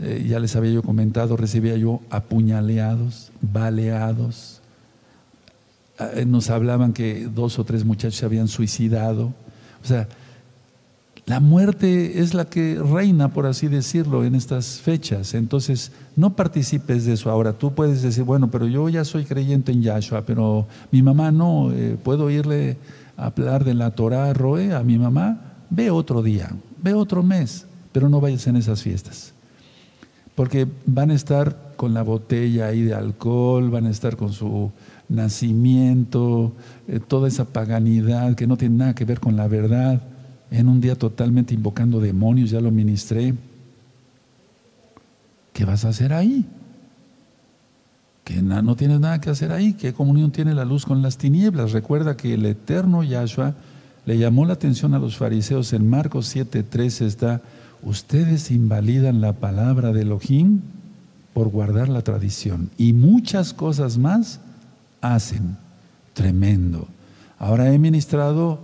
Speaker 1: eh, ya les había yo comentado, recibía yo apuñaleados, baleados. Eh, nos hablaban que dos o tres muchachos se habían suicidado. O sea, la muerte es la que reina, por así decirlo, en estas fechas. Entonces, no participes de eso. Ahora, tú puedes decir, bueno, pero yo ya soy creyente en Yahshua, pero mi mamá no. Eh, ¿Puedo irle a hablar de la Torah, Roe, a mi mamá? Ve otro día, ve otro mes, pero no vayas en esas fiestas. Porque van a estar con la botella ahí de alcohol, van a estar con su nacimiento, eh, toda esa paganidad que no tiene nada que ver con la verdad en un día totalmente invocando demonios, ya lo ministré. ¿Qué vas a hacer ahí? Que no tienes nada que hacer ahí. ¿Qué comunión tiene la luz con las tinieblas? Recuerda que el eterno Yahshua le llamó la atención a los fariseos. En Marcos 7:13 está, ustedes invalidan la palabra de Elohim por guardar la tradición. Y muchas cosas más hacen. Tremendo. Ahora he ministrado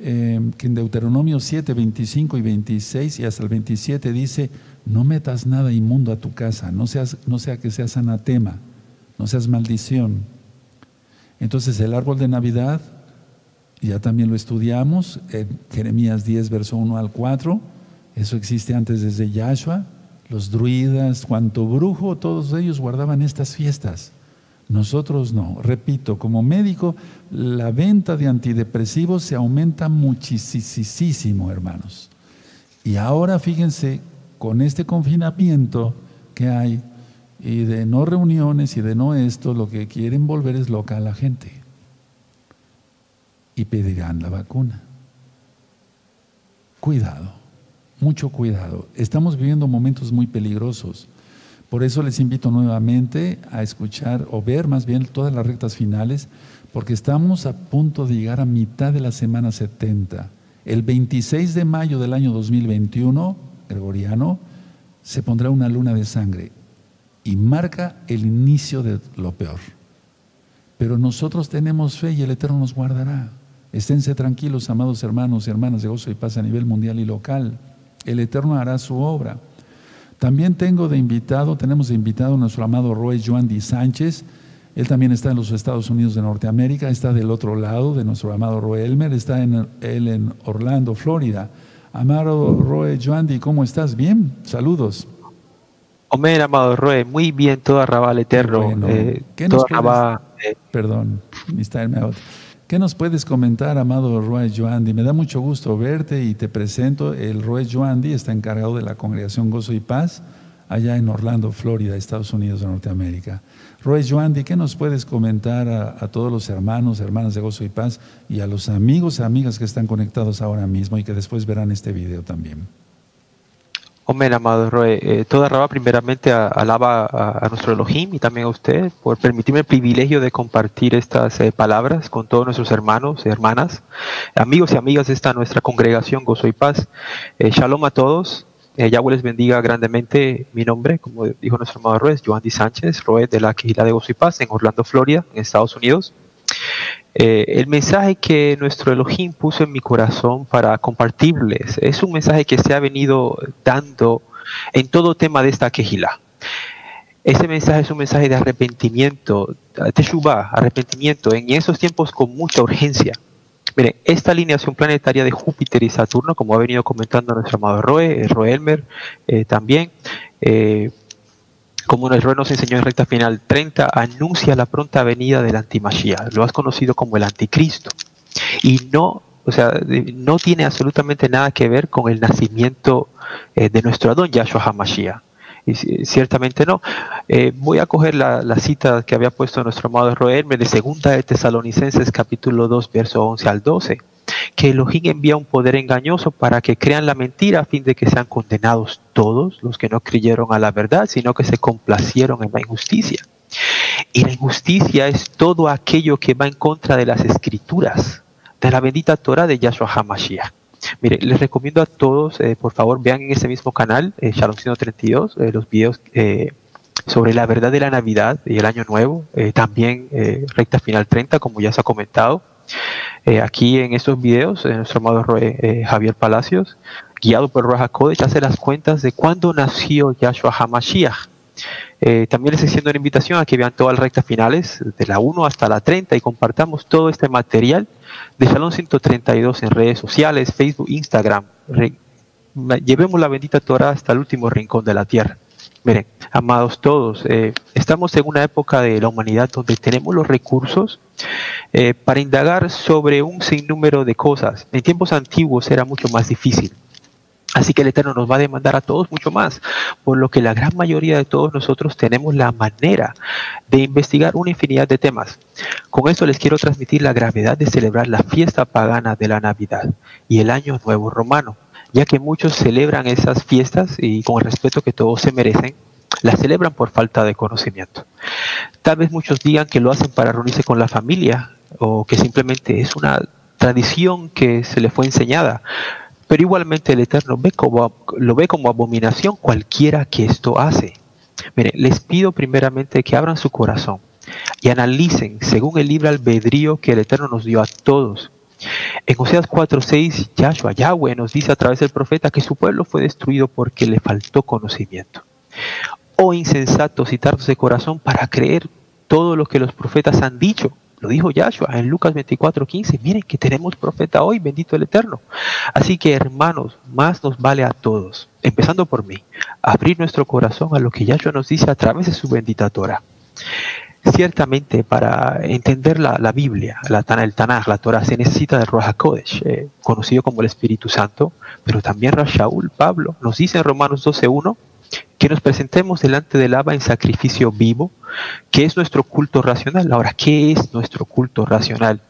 Speaker 1: eh, que en Deuteronomio 7, 25 y 26 y hasta el 27 dice, no metas nada inmundo a tu casa, no, seas, no sea que seas anatema, no seas maldición. Entonces el árbol de Navidad, ya también lo estudiamos, en Jeremías 10, verso 1 al 4, eso existe antes desde Yahshua, los druidas, cuanto brujo, todos ellos guardaban estas fiestas. Nosotros no. Repito, como médico, la venta de antidepresivos se aumenta muchísimo, hermanos. Y ahora fíjense, con este confinamiento que hay, y de no reuniones y de no esto, lo que quieren volver es loca a la gente. Y pedirán la vacuna. cuidado, mucho cuidado. Estamos viviendo momentos muy peligrosos. Por eso les invito nuevamente a escuchar o ver más bien todas las rectas finales, porque estamos a punto de llegar a mitad de la semana 70. El 26 de mayo del año 2021, gregoriano, se pondrá una luna de sangre y marca el inicio de lo peor. Pero nosotros tenemos fe y el Eterno nos guardará. Esténse tranquilos, amados hermanos y hermanas de gozo y paz a nivel mundial y local. El Eterno hará su obra. También tengo de invitado, tenemos de invitado a nuestro amado Roy Joan Di Sánchez. Él también está en los Estados Unidos de Norteamérica, está del otro lado de nuestro amado Roy Elmer, está en, él en Orlando, Florida. Amado Roy Joan ¿cómo estás? Bien, saludos.
Speaker 3: Omer, amado Roe, muy bien, todo Rabal Eterno.
Speaker 1: Eh, ¿Qué nos eh. Perdón, ¿Qué nos puedes comentar, amado Roy Joandi? Me da mucho gusto verte y te presento. El Roy Joandi está encargado de la congregación Gozo y Paz allá en Orlando, Florida, Estados Unidos de Norteamérica. Roy Joandi, ¿qué nos puedes comentar a, a, todos los hermanos, hermanas de Gozo y Paz y a los amigos y amigas que están conectados ahora mismo y que después verán este video también?
Speaker 3: Amén, amado Roe. Eh, toda Raba primeramente alaba a, nuestro Elohim y también a usted por permitirme el privilegio de compartir estas eh, palabras con todos nuestros hermanos y hermanas, amigos y amigas de esta nuestra congregación Gozo y Paz. Eh, shalom a todos. Yahweh les bendiga grandemente. Mi nombre, como dijo nuestro amado Roe, es Joan Sánchez, Roe de la Quijila de Gozo y Paz en Orlando, Florida, en Estados Unidos. Eh, el mensaje que nuestro Elohim puso en mi corazón para compartirles es un mensaje que se ha venido dando en todo tema de esta quejila. Ese mensaje es un mensaje de arrepentimiento, teshuvah, arrepentimiento, en esos tiempos con mucha urgencia. Miren, esta alineación planetaria de Júpiter y Saturno, como ha venido comentando nuestro amado Roe, Roe Elmer, eh, también, eh, como rey nos enseñó en recta final 30, anuncia la pronta venida del antimachía. Lo has conocido como el anticristo. Y no, o sea, no tiene absolutamente nada que ver con el nacimiento eh, de nuestro Adón Yahshua HaMashiach. Y ciertamente no. Eh, voy a coger la, cita que había puesto nuestro amado Roelme de segunda de Tesalonicenses capítulo 2, verso 11 al 12 que Elohim envía un poder engañoso para que crean la mentira a fin de que sean condenados todos los que no creyeron a la verdad, sino que se complacieron en la injusticia. Y la injusticia es todo aquello que va en contra de las escrituras, de la bendita Torah de Yahshua HaMashiach. Mire, les recomiendo a todos, eh, por favor, vean en ese mismo canal, eh, Shalom 132, eh, los videos eh, sobre la verdad de la Navidad y el Año Nuevo, también recta final 30, como ya se ha comentado. Eh, aquí en estos videos, eh, nuestro amado eh, Javier Palacios, guiado por Raja Kodesh, hace las cuentas de cuándo nació Yahshua HaMashiach. también les extiendo una invitación a que vean todas las rectas finales, de la 1 hasta la 30, y compartamos todo este material de Salón 132 en redes sociales, Facebook, Instagram. llevemos la bendita Torah hasta el último rincón de la tierra. Miren, amados todos, estamos en una época de la humanidad donde tenemos los recursos eh, para indagar sobre un sinnúmero de cosas. En tiempos antiguos era mucho más difícil. Así que el Eterno nos va a demandar a todos mucho más, por lo que la gran mayoría de todos nosotros tenemos la manera de investigar una infinidad de temas. Con esto les quiero transmitir la gravedad de celebrar la fiesta pagana de la Navidad y el Año Nuevo Romano, ya que muchos celebran esas fiestas y con el respeto que todos se merecen, las celebran por falta de conocimiento. Tal vez muchos digan que lo hacen para reunirse con la familia, o que simplemente es una tradición que se le fue enseñada. Pero igualmente el Eterno ve como, lo ve como abominación cualquiera que esto hace. Miren, les pido primeramente que abran su corazón y analicen según el libre albedrío que el Eterno nos dio a todos. En Oseas 4:6, Yahshua, Yahweh nos dice a través del profeta que su pueblo fue destruido porque le faltó conocimiento. Oh insensatos y tardos de corazón para creer todo lo que los profetas han dicho. Lo dijo Yahshua en Lucas 24:15. Miren que tenemos profeta hoy, bendito el Eterno. Así que hermanos, más nos vale a todos, empezando por mí, abrir nuestro corazón a lo que Yahshua nos dice a través de su bendita Torah. Ciertamente, para entender la, Biblia, la, el Tanaj, la Torah, se necesita del Ruach HaKodesh, eh, conocido como el Espíritu Santo, pero también Rashaul, Pablo, nos dice en Romanos 12.1 que nos presentemos delante del Abba en sacrificio vivo, que es nuestro culto racional. Ahora, ¿qué es nuestro culto racional?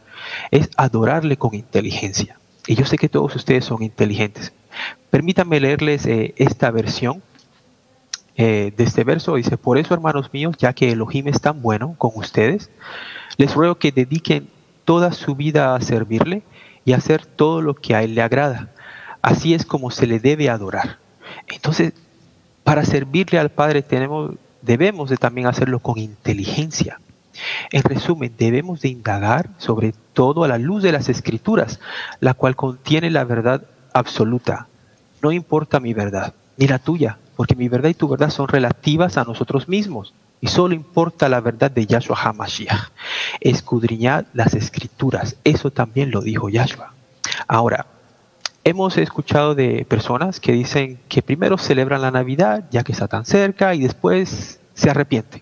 Speaker 3: Es adorarle con inteligencia. Y yo sé que todos ustedes son inteligentes. Permítanme leerles eh, esta versión eh, de este verso. Dice, por eso, hermanos míos, ya que Elohim es tan bueno con ustedes, les ruego que dediquen toda su vida a servirle y hacer todo lo que a él le agrada. Así es como se le debe adorar. Entonces, para servirle al Padre tenemos, debemos de también hacerlo con inteligencia. En resumen, debemos de indagar sobre todo a la luz de las escrituras, la cual contiene la verdad absoluta. No importa mi verdad, ni la tuya, porque mi verdad y tu verdad son relativas a nosotros mismos. Y solo importa la verdad de Yahshua HaMashiach. Escudriñad las escrituras. Eso también lo dijo Yahshua. Ahora, hemos escuchado de personas que dicen que primero celebran la Navidad, ya que está tan cerca, y después se arrepienten.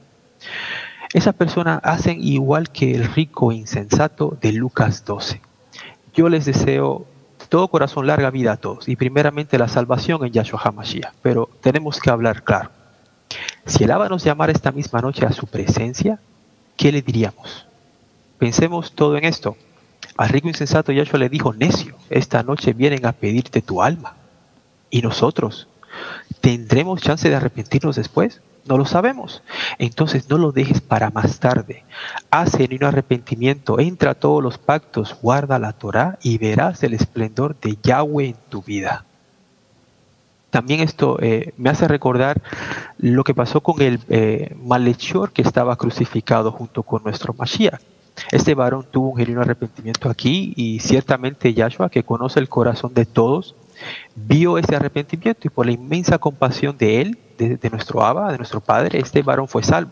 Speaker 3: Esas personas hacen igual que el rico insensato de Lucas 12. Yo les deseo de todo corazón larga vida a todos y primeramente la salvación en Yahshua HaMashiach. Pero tenemos que hablar claro. Si el Abba llamara esta misma noche a su presencia, ¿qué le diríamos? Pensemos todo en esto. Al rico insensato Yahshua le dijo, necio, esta noche vienen a pedirte tu alma. ¿Y nosotros? ¿Tendremos chance de arrepentirnos después? No lo sabemos. Entonces no lo dejes para más tarde. Haz un arrepentimiento, entra a todos los pactos, guarda la Torah y verás el esplendor de Yahweh en tu vida. También esto eh, me hace recordar lo que pasó con el eh, malhechor que estaba crucificado junto con nuestro Mashiach. Este varón tuvo un genuino arrepentimiento aquí y ciertamente Yahshua, que conoce el corazón de todos, vio ese arrepentimiento y por la inmensa compasión de él, de, nuestro Abba, de nuestro Padre, este varón fue salvo.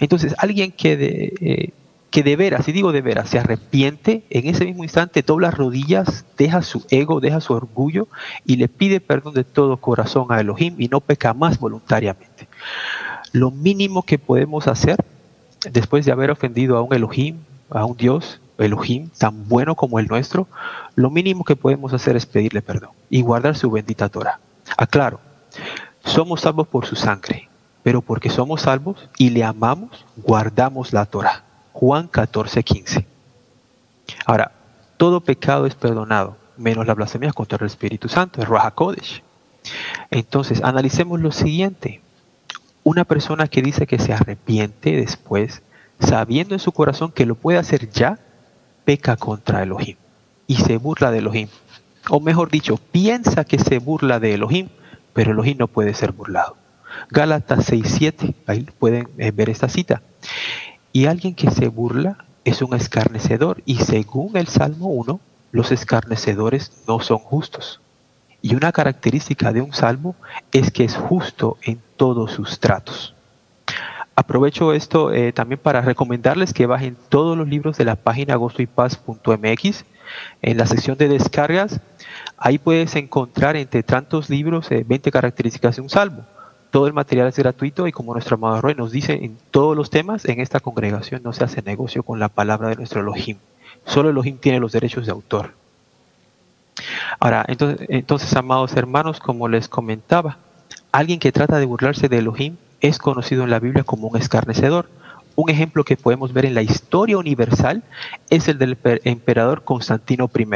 Speaker 3: Entonces, alguien que de, eh, que de veras, y digo de veras, se arrepiente, en ese mismo instante dobla rodillas, deja su ego, deja su orgullo y le pide perdón de todo corazón a Elohim y no peca más voluntariamente. Lo mínimo que podemos hacer después de haber ofendido a un Elohim, a un Dios, Elohim, tan bueno como el nuestro, lo mínimo que podemos hacer es pedirle perdón y guardar su bendita Torah. Aclaro, somos salvos por su sangre, pero porque somos salvos y le amamos, guardamos la Torah. Juan 14, 15. Ahora, todo pecado es perdonado, menos la blasfemia contra el Espíritu Santo, el Raja Kodesh. Entonces, analicemos lo siguiente. Una persona que dice que se arrepiente después, sabiendo en su corazón que lo puede hacer ya, peca contra Elohim y se burla de Elohim. O mejor dicho, piensa que se burla de Elohim, pero Elohim no puede ser burlado. Gálatas 6.7, ahí pueden eh, ver esta cita. Y alguien que se burla es un escarnecedor y según el Salmo 1, los escarnecedores no son justos. Y una característica de un salmo es que es justo en todos sus tratos. Aprovecho esto eh, también para recomendarles que bajen todos los libros de la página gozoypaz.mx. En la sección de descargas, ahí puedes encontrar entre tantos libros 20 eh, características de un salmo. Todo el material es gratuito y como nuestro amado Roy nos dice en todos los temas, en esta congregación no se hace negocio con la palabra de nuestro Elohim. Solo Elohim tiene los derechos de autor. Ahora, entonces, entonces amados hermanos, como les comentaba, alguien que trata de burlarse de Elohim es conocido en la Biblia como un escarnecedor. Un ejemplo que podemos ver en la historia universal es el del emperador Constantino I,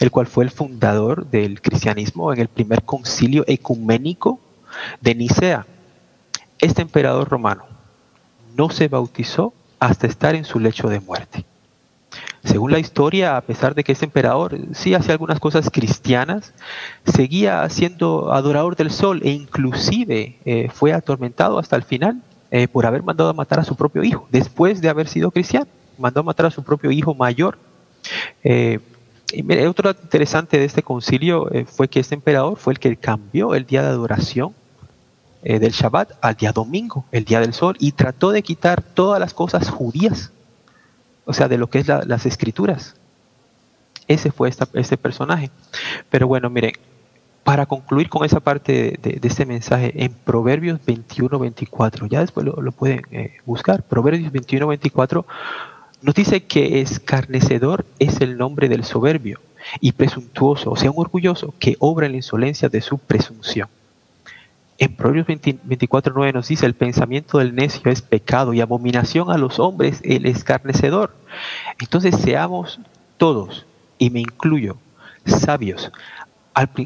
Speaker 3: el cual fue el fundador del cristianismo en el primer concilio ecuménico de Nicea. Este emperador romano no se bautizó hasta estar en su lecho de muerte. Según la historia, a pesar de que ese emperador sí hacía algunas cosas cristianas, seguía siendo adorador del sol e inclusive eh, fue atormentado hasta el final eh, por haber mandado a matar a su propio hijo, después de haber sido cristiano. Mandó a matar a su propio hijo mayor. Eh, y otro interesante de este concilio fue que este emperador fue el que cambió el día de adoración del Shabbat al día domingo, el día del sol, y trató de quitar todas las cosas judías o sea, de lo que es las escrituras. Ese fue esta, este personaje. Pero bueno, miren, para concluir con esa parte de, este mensaje, en Proverbios 21, 24, ya después lo, pueden eh, buscar, Proverbios 21, 24, nos dice que escarnecedor es el nombre del soberbio y presuntuoso, o sea, un orgulloso que obra en la insolencia de su presunción. En Proverbios 24.9 nos dice, el pensamiento del necio es pecado y abominación a los hombres el escarnecedor. Entonces seamos todos, y me incluyo, sabios,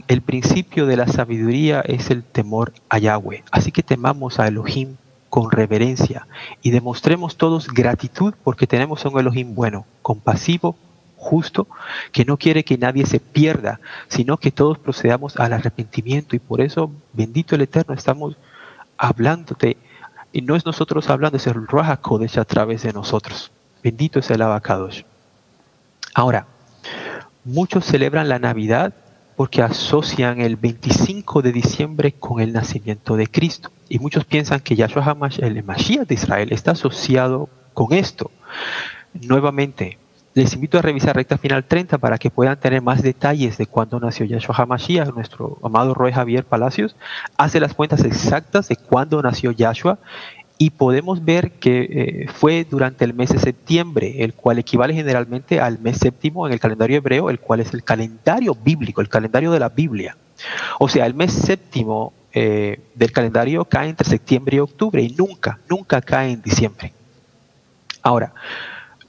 Speaker 3: el principio de la sabiduría es el temor a Yahweh. Así que temamos a Elohim con reverencia y demostremos todos gratitud porque tenemos un Elohim bueno, compasivo, justo, que no quiere que nadie se pierda, sino que todos procedamos al arrepentimiento. Y por eso, bendito el Eterno, estamos hablándote. Y no es nosotros hablando, es el Ruach Kodesh a través de nosotros. Bendito es el Abacadosh. Ahora, muchos celebran la Navidad porque asocian el 25 de diciembre con el nacimiento de Cristo. Y muchos piensan que Yahshua HaMashiach, el Mashiach de Israel, está asociado con esto. Nuevamente, les invito a revisar recta final 30 para que puedan tener más detalles de cuándo nació Yahshua HaMashiach. Nuestro amado Roy Javier Palacios hace las cuentas exactas de cuándo nació Yahshua y podemos ver que eh, fue durante el mes de septiembre, el cual equivale generalmente al mes séptimo en el calendario hebreo, el cual es el calendario bíblico, el calendario de la Biblia. O sea, el mes séptimo eh, del calendario cae entre septiembre y octubre y nunca, nunca cae en diciembre. Ahora,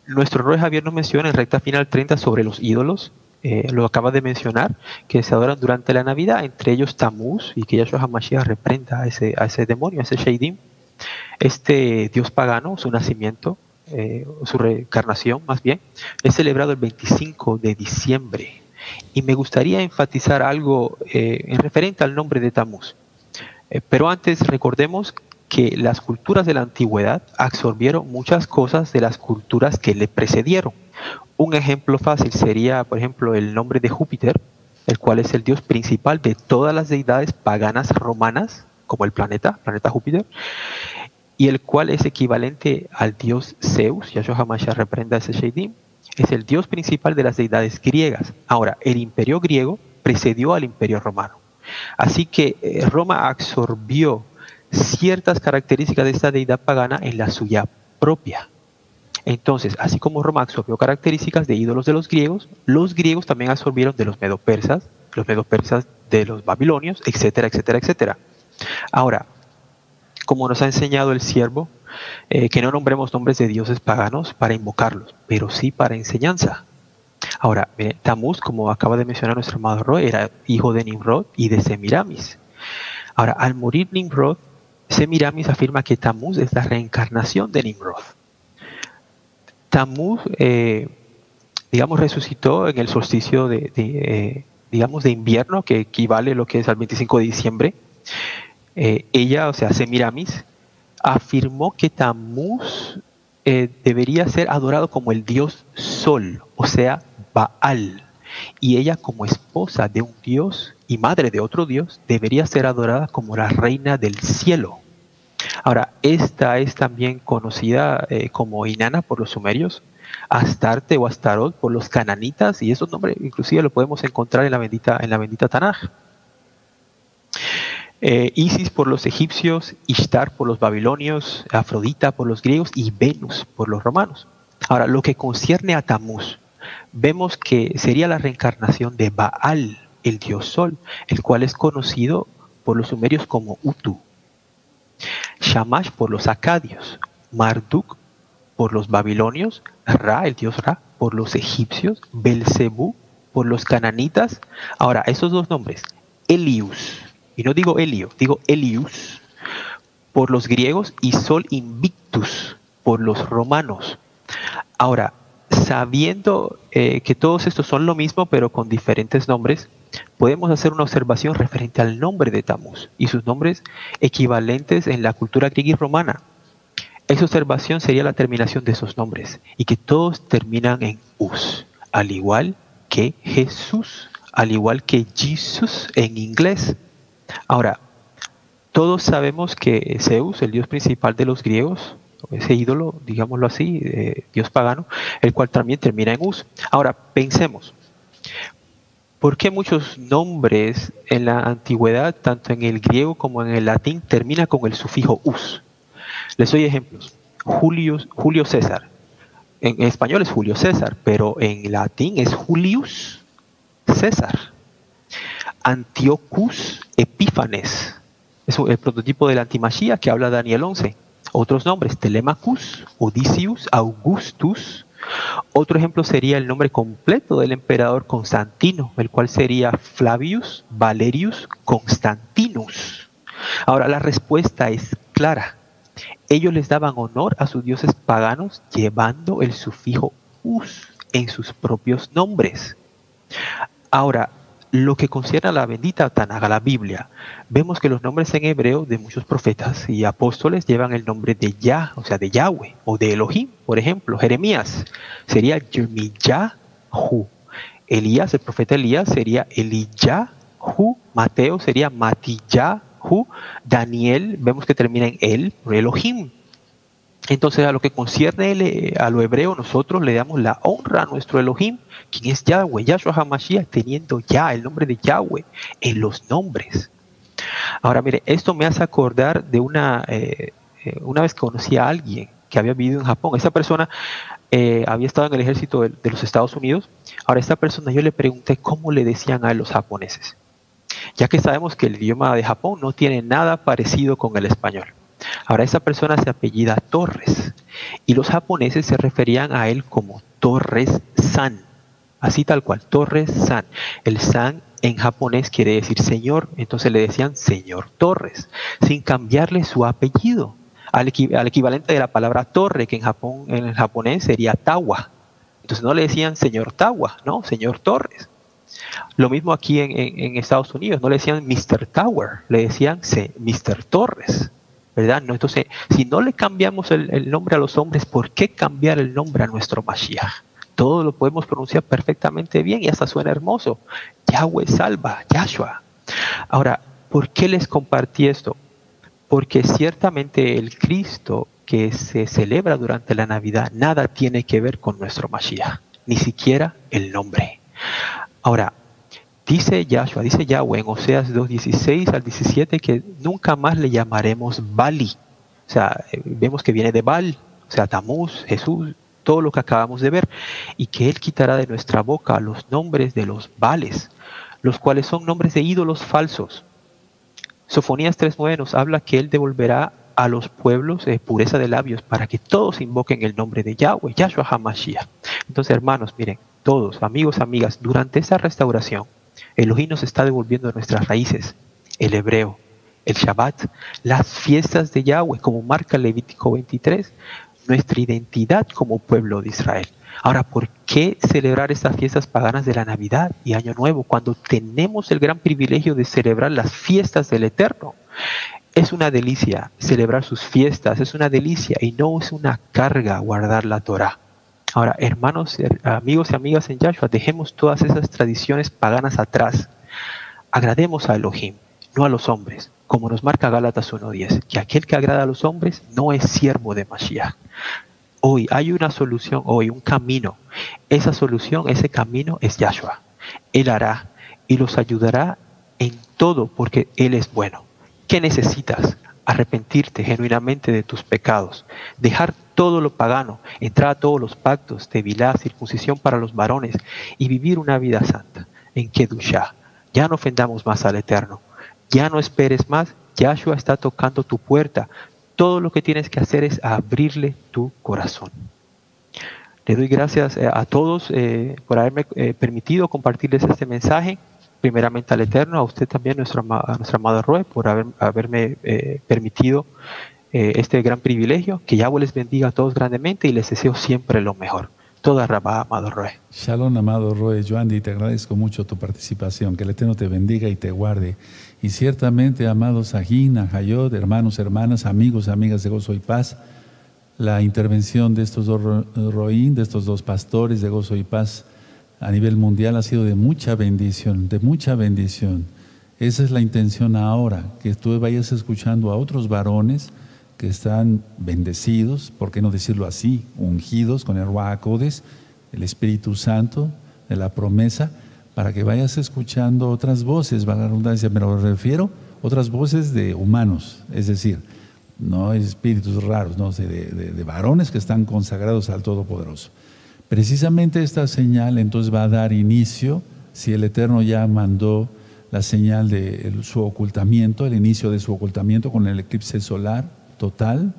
Speaker 3: nuestro rey Javier nos menciona en recta final 30 sobre los ídolos, eh, lo acaba de mencionar, que se adoran durante la Navidad, entre ellos Tamuz, y que Yahshua HaMashiach reprenda a ese, a ese demonio, a ese Sheidim. Este dios pagano, su nacimiento, eh, su reencarnación más bien, es celebrado el 25 de diciembre. Y me gustaría enfatizar algo eh, en referente al nombre de Tamuz. Eh, pero antes recordemos que las culturas de la antigüedad absorbieron muchas cosas de las culturas que le precedieron. Un ejemplo fácil sería, por ejemplo, el nombre de Júpiter, el cual es el dios principal de todas las deidades paganas romanas, como el planeta, planeta Júpiter, y el cual es equivalente al dios Zeus, Yahshua HaMashiach reprenda ese Sheidim, es el dios principal de las deidades griegas. Ahora, el imperio griego precedió al imperio romano. Así que eh, Roma absorbió ciertas características de esta deidad pagana en la suya propia. Entonces, así como Roma absorbió características de ídolos de los griegos, los griegos también absorbieron de los medopersas, los medopersas de los babilonios, etcétera, etcétera, etcétera. Ahora, como nos ha enseñado el siervo, eh, que no nombremos nombres de dioses paganos para invocarlos, pero sí para enseñanza. Ahora, Tamuz, como acaba de mencionar nuestro amado Roy, era hijo de Nimrod y de Semiramis. Ahora, al morir Nimrod, Semiramis afirma que Tamuz es la reencarnación de Nimrod. Tamuz, eh, digamos, resucitó en el solsticio de, eh, digamos, de invierno, que equivale a lo que es al 25 de diciembre. Eh, ella, o sea, Semiramis, afirmó que Tamuz debería ser adorado como el dios Sol, o sea, Baal. Y ella, como esposa de un dios y madre de otro dios, debería ser adorada como la reina del cielo. Ahora, esta es también conocida eh, como Inanna por los sumerios, Astarte o Astarot por los cananitas, y esos nombres inclusive lo podemos encontrar en la bendita, en la bendita Tanaj. Eh, Isis por los egipcios, Ishtar por los babilonios, Afrodita por los griegos y Venus por los romanos. Ahora, lo que concierne a Tamuz, vemos que sería la reencarnación de Baal, el dios sol, el cual es conocido por los sumerios como Utu. Shamash por los acadios, Marduk por los babilonios, Ra, el dios Ra, por los egipcios, Belzebú por los cananitas. Ahora, esos dos nombres, Elius, y no digo Helio, digo Elius, por los griegos y Sol Invictus por los romanos. Ahora, sabiendo eh, que todos estos son lo mismo, pero con diferentes nombres, podemos hacer una observación referente al nombre de Tamuz y sus nombres equivalentes en la cultura griega y romana. Esa observación sería la terminación de esos nombres y que todos terminan en us, al igual que Jesús, al igual que Jesus en inglés. Ahora, todos sabemos que Zeus, el dios principal de los griegos, ese ídolo, digámoslo así, dios pagano, el cual también termina en us. Ahora, pensemos, ¿por qué muchos nombres en la antigüedad, tanto en el griego como en el latín, terminan con el sufijo us? Les doy ejemplos. Julio, Julio César. En español es Julio César, pero en latín es Julius César. Antiochus Epífanes. Es el prototipo de la antimachía que habla Daniel 11 otros nombres, Telemachus, Odysseus, Augustus, Otro ejemplo sería el nombre completo del emperador Constantino, el cual sería Flavius Valerius Constantinus. Ahora la respuesta es clara. Ellos les daban honor a sus dioses paganos llevando el sufijo us en sus propios nombres. Ahora, lo que concierne a la bendita Tanaga, la Biblia, vemos que los nombres en hebreo de muchos profetas y apóstoles llevan el nombre de Yah, o sea, de Yahweh, o de Elohim. Por ejemplo, Jeremías sería Yirmiyahu. Elías, el profeta Elías, sería Eliyahu. Mateo sería Matiyahu. Daniel, vemos que termina en El, Elohim. Entonces, a lo que concierne a lo hebreo, nosotros le damos la honra a nuestro Elohim, quien es Yahweh, Yahshua HaMashiach, teniendo ya el nombre de Yahweh en los nombres. Ahora, mire, esto me hace acordar de una, eh, eh, una vez que conocí a alguien que había vivido en Japón. Esa persona eh, había estado en el ejército de, de, los Estados Unidos. Ahora, esta persona yo le pregunté cómo le decían a los japoneses, ya que sabemos que el idioma de Japón no tiene nada parecido con el español. Ahora esa persona se apellida Torres y los japoneses se referían a él como Torres San, así tal cual, Torres San. El San en japonés quiere decir señor, entonces le decían señor Torres, sin cambiarle su apellido, al, equivalente de la palabra torre, que en en el japonés sería Tawa. Entonces no le decían señor Tawa, no, señor Torres. Lo mismo aquí en, Estados Unidos, no le decían Mr. Tower, le decían Mr. Torres. ¿Verdad? No, entonces, si no le cambiamos el, nombre a los hombres, ¿por qué cambiar el nombre a nuestro Mashiach? Todo lo podemos pronunciar perfectamente bien y hasta suena hermoso. Yahweh salva, Yahshua. Ahora, ¿por qué les compartí esto? Porque ciertamente el Cristo que se celebra durante la Navidad nada tiene que ver con nuestro Mashiach, ni siquiera el nombre. Ahora, Dice Yahshua, dice Yahweh en Oseas 2.16 al 17 que nunca más le llamaremos Bali. O sea, eh, vemos que viene de Bal, o sea, Tamuz, Jesús, todo lo que acabamos de ver, y que Él quitará de nuestra boca los nombres de los Bales, los cuales son nombres de ídolos falsos. Sofonías 3.9 nos habla que Él devolverá a los pueblos eh, pureza de labios para que todos invoquen el nombre de Yahweh, Yahshua HaMashiach. Entonces, hermanos, miren, todos, amigos, amigas, durante esa restauración, Elohim nos está devolviendo nuestras raíces, el hebreo, el Shabbat, las fiestas de Yahweh, como marca Levítico 23, nuestra identidad como pueblo de Israel. Ahora, ¿por qué celebrar estas fiestas paganas de la Navidad y Año Nuevo cuando tenemos el gran privilegio de celebrar las fiestas del Eterno? Es una delicia celebrar sus fiestas, es una delicia y no es una carga guardar la Torah. Ahora, hermanos, amigos y amigas en Yahshua, dejemos todas esas tradiciones paganas atrás. Agrademos a Elohim, no a los hombres, como nos marca Gálatas 1.10, que aquel que agrada a los hombres no es siervo de Mashiach. Hoy hay una solución, hoy un camino. Esa solución, ese camino es Yahshua. Él hará y los ayudará en todo porque Él es bueno. ¿Qué necesitas? Arrepentirte genuinamente de tus pecados, dejar todo lo pagano, entrar a todos los pactos, tevilá, circuncisión para los varones y vivir una vida santa en Kedushá. Ya no ofendamos más al Eterno. Ya no esperes más. Yahshua está tocando tu puerta. Todo lo que tienes que hacer es abrirle tu corazón. Le doy gracias eh, a todos eh, por haberme eh, permitido compartirles este mensaje. Primeramente al Eterno, a usted también, nuestro, a nuestro amado Roe, por haber, haberme permitido eh, este gran privilegio. Que Yahweh les bendiga a todos grandemente y les deseo siempre lo mejor. Toda Rabá, amado Roe.
Speaker 1: Shalom, amado Roe. Joandy, te agradezco mucho tu participación. Que el Eterno te bendiga y te guarde. Y ciertamente, amados Sahin, Hayot, hermanos, hermanas, amigos, amigas de Gozo y Paz, la intervención de estos dos Roín, de estos dos pastores de Gozo y Paz a nivel mundial ha sido de mucha bendición, de mucha bendición. Esa es la intención ahora, que tú vayas escuchando a otros varones que están bendecidos, ¿por qué no decirlo así? Ungidos con el Ruacodes, el Espíritu Santo de la promesa, para que vayas escuchando otras voces, va la redundancia, me lo refiero, otras voces de humanos, es decir, no espíritus raros, no, de, de varones que están consagrados al Todopoderoso. Precisamente esta señal entonces va a dar inicio, si el Eterno ya mandó la señal de su ocultamiento, el inicio de su ocultamiento con el eclipse solar, total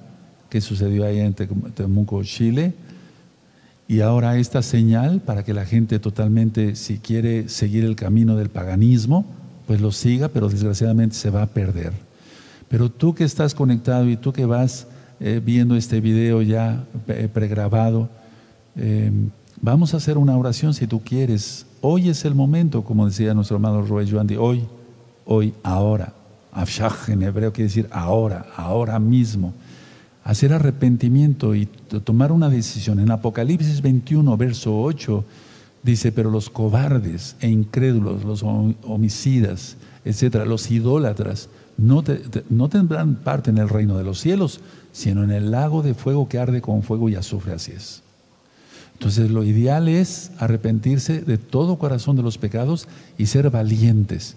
Speaker 1: que sucedió allá en Temuco, Chile. Y ahora esta señal para que la gente totalmente, si quiere seguir el camino del paganismo, pues lo siga, pero desgraciadamente se va a perder. Pero tú que estás conectado y tú que vas eh, viendo este video ya eh, pregrabado, eh, vamos a hacer una oración si tú quieres. Hoy es el momento, como decía nuestro hermano Roy Joandi, hoy, hoy, ahora. Afshach en hebreo quiere decir ahora, ahora mismo hacer arrepentimiento y tomar una decisión. En Apocalipsis 21, verso 8, dice, pero los cobardes e incrédulos, los homicidas, etcétera, los idólatras, no, no tendrán parte en el reino de los cielos, sino en el lago de fuego que arde con fuego y azufre, así es. Entonces lo ideal es arrepentirse de todo corazón de los pecados y ser valientes.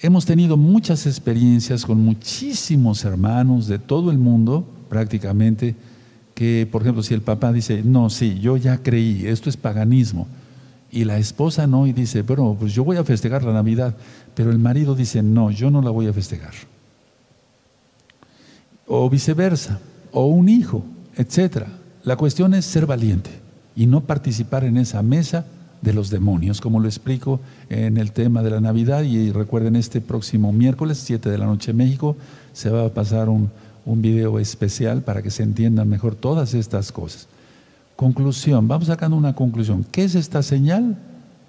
Speaker 1: Hemos tenido muchas experiencias con muchísimos hermanos de todo el mundo, prácticamente, que, por ejemplo, si el papá dice, no, sí, yo ya creí, esto es paganismo, y la esposa no, y dice, bueno, pues yo voy a festejar la Navidad, pero el marido dice, no, yo no la voy a festejar. O viceversa, o un hijo, etc. La cuestión es ser valiente y no participar en esa mesa de los demonios, como lo explico en el tema de la Navidad. Y recuerden, este próximo miércoles, 7 de la noche en México, se va a pasar un, un video especial para que se entiendan mejor todas estas cosas. Conclusión, vamos sacando una conclusión. ¿Qué es esta señal?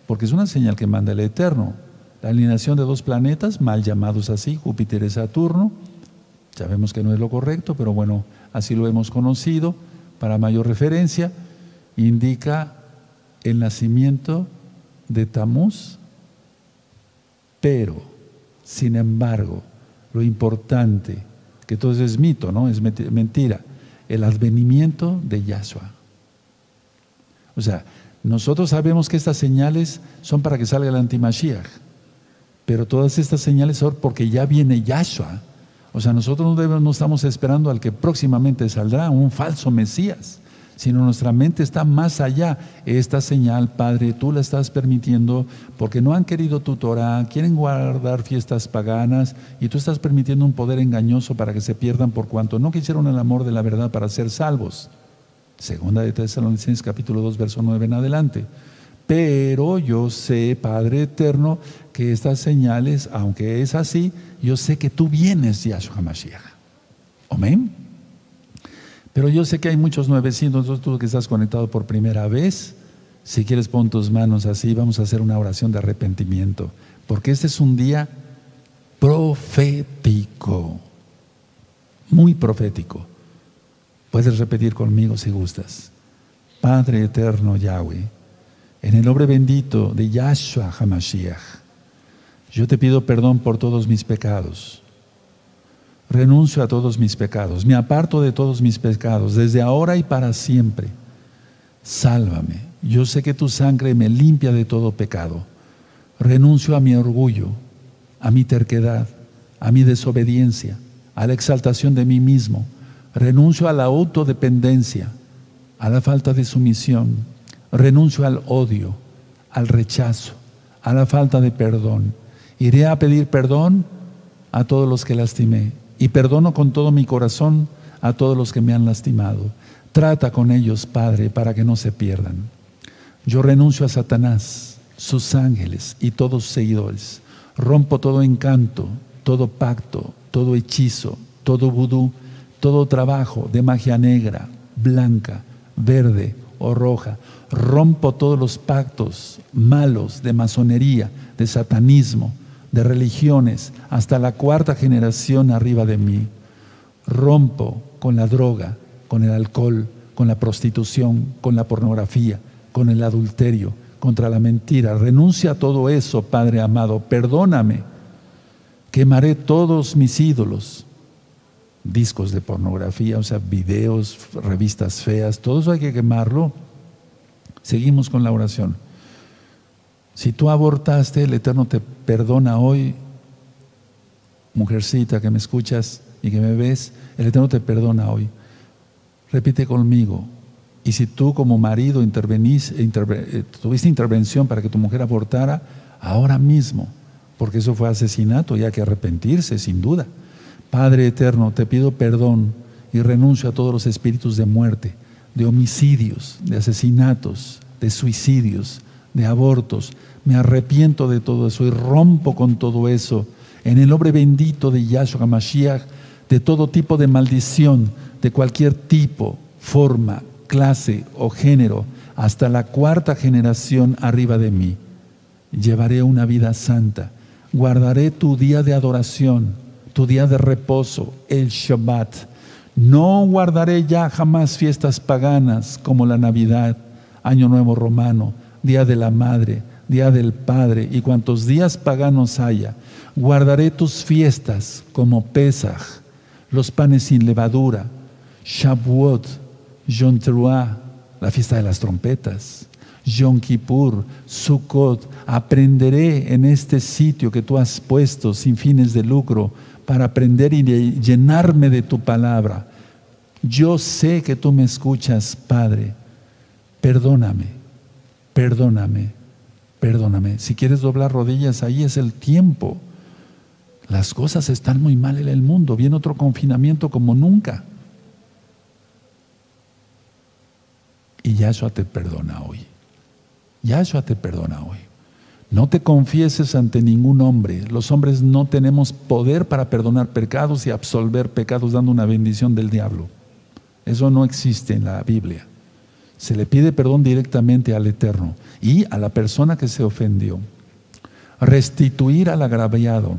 Speaker 1: Porque es una señal que manda el Eterno. La alineación de dos planetas, mal llamados así, Júpiter y Saturno. Sabemos que no es lo correcto, pero bueno, así lo hemos conocido. Para mayor referencia, indica el nacimiento de Tamuz, pero, sin embargo, lo importante, que todo es mito, ¿no? Es mentira, el advenimiento de Yahshua. O sea, nosotros sabemos que estas señales son para que salga el antimashiach, pero todas estas señales son porque ya viene Yahshua. O sea, nosotros no, no estamos esperando al que próximamente saldrá, un falso Mesías sino nuestra mente está más allá. Esta señal, Padre, tú la estás permitiendo porque no han querido tu Torah, quieren guardar fiestas paganas y tú estás permitiendo un poder engañoso para que se pierdan por cuanto no quisieron el amor de la verdad para ser salvos. Segunda de Tesalonicenses capítulo 2 verso 9 en adelante. Pero yo sé, Padre eterno, que estas señales, aunque es así, yo sé que tú vienes, Yahshua Mashiach. Amén. Pero yo sé que hay muchos nuevecitos, tú que estás conectado por primera vez, si quieres pon tus manos así, vamos a hacer una oración de arrepentimiento, porque este es un día profético, muy profético. Puedes repetir conmigo si gustas. Padre eterno Yahweh, en el nombre bendito de Yahshua Hamashiach, yo te pido perdón por todos mis pecados renuncio a todos mis pecados, me aparto de todos mis pecados, desde ahora y para siempre. Sálvame. Yo sé que tu sangre me limpia de todo pecado. Renuncio a mi orgullo, a mi terquedad, a mi desobediencia, a la exaltación de mí mismo. Renuncio a la autodependencia, a la falta de sumisión. Renuncio al odio, al rechazo, a la falta de perdón. Iré a pedir perdón a todos los que lastimé y perdono con todo mi corazón a todos los que me han lastimado. Trata con ellos, Padre, para que no se pierdan. Yo renuncio a Satanás, sus ángeles y todos sus seguidores. Rompo todo encanto, todo pacto, todo hechizo, todo vudú, todo trabajo de magia negra, blanca, verde o roja. Rompo todos los pactos malos de masonería, de satanismo, de religiones hasta la cuarta generación arriba de mí. Rompo con la droga, con el alcohol, con la prostitución, con la pornografía, con el adulterio, contra la mentira. Renuncia a todo eso, Padre amado. Perdóname. Quemaré todos mis ídolos. Discos de pornografía, o sea, videos, revistas feas, todo eso hay que quemarlo. Seguimos con la oración. Si tú abortaste, el Eterno te perdona hoy. Mujercita que me escuchas y que me ves, el Eterno te perdona hoy. Repite conmigo. Y si tú como marido intervenís, eh, tuviste intervención para que tu mujer abortara, ahora mismo, porque eso fue asesinato y hay que arrepentirse, sin duda. Padre eterno, te pido perdón y renuncio a todos los espíritus de muerte, de homicidios, de asesinatos, de suicidios, de abortos. Me arrepiento de todo eso y rompo con todo eso. En el nombre bendito de Yahshua Mashiach, de todo tipo de maldición, de cualquier tipo, forma, clase o género, hasta la cuarta generación arriba de mí. Llevaré una vida santa. Guardaré tu día de adoración, tu día de reposo, el Shabbat. No guardaré ya jamás fiestas paganas como la Navidad, Año Nuevo Romano, Día de la Madre, Día del Padre y cuantos días paganos haya. Guardaré tus fiestas como Pesach, los panes sin levadura, Shavuot, Yom la fiesta de las trompetas, Yom Kippur, Sukkot. Aprenderé en este sitio que tú has puesto sin fines de lucro para aprender y llenarme de tu palabra. Yo sé que tú me escuchas, Padre. Perdóname, perdóname, perdóname. Si quieres doblar rodillas, ahí es el tiempo. Las cosas están muy mal en el mundo. Viene otro confinamiento como nunca. Y Yahshua te perdona hoy. Yahshua te perdona hoy. No te confieses ante ningún hombre. Los hombres no tenemos poder para perdonar pecados y absolver pecados dando una bendición del diablo. Eso no existe en la Biblia. Se le pide perdón directamente al Eterno y a la persona que se ofendió. Restituir al agraviado.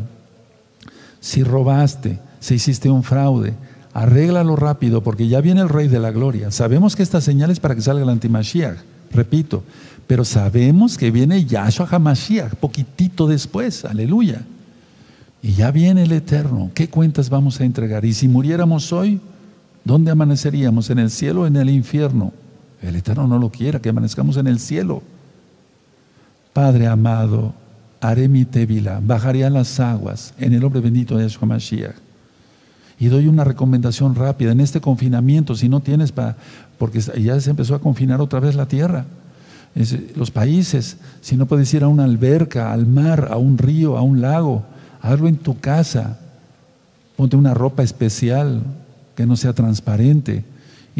Speaker 1: Si robaste, si hiciste un fraude, arréglalo rápido porque ya viene el Rey de la Gloria. Sabemos que esta señal es para que salga el antimashiach, repito, pero sabemos que viene Yahshua HaMashiach poquitito después, aleluya. Y ya viene el Eterno. ¿Qué cuentas vamos a entregar? Y si muriéramos hoy, ¿dónde amaneceríamos? ¿En el cielo o en el infierno? El Eterno no lo quiera, que amanezcamos en el cielo. Padre amado, haré mi tevila, bajaré a las aguas en el nombre bendito de Yahshua HaMashiach y doy una recomendación rápida. En este confinamiento, si no tienes para, porque ya se empezó a confinar otra vez la tierra, los países, si no puedes ir a una alberca, al mar, a un río, a un lago, hazlo en tu casa. Ponte una ropa especial que no sea transparente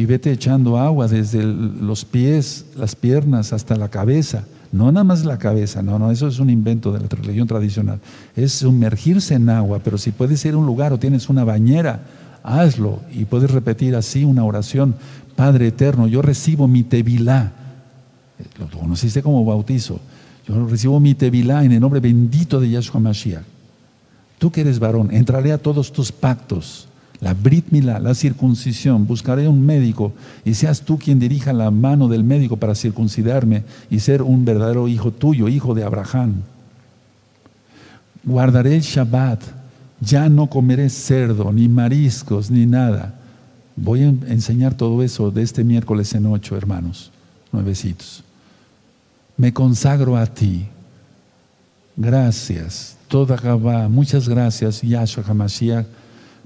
Speaker 1: y vete echando agua desde los pies, las piernas hasta la cabeza. No nada más la cabeza, no, no, eso es un invento de la religión tradicional. Es sumergirse en agua, pero si puedes ir a un lugar o tienes una bañera, hazlo y puedes repetir así una oración. Padre eterno, yo recibo mi tevilá. Lo conociste como bautizo. Yo recibo mi tevilá en el nombre bendito de Yahshua Mashiach. Tú que eres varón, entraré a todos tus pactos la Brit la circuncisión, buscaré un médico y seas tú quien dirija la mano del médico para circuncidarme y ser un verdadero hijo tuyo, hijo de Abraham. Guardaré el Shabbat, ya no comeré cerdo, ni mariscos, ni nada. Voy a enseñar todo eso de este miércoles en ocho, hermanos, nuevecitos. Me consagro a ti. Gracias. Toda Gabá, muchas gracias, Yahshua HaMashiach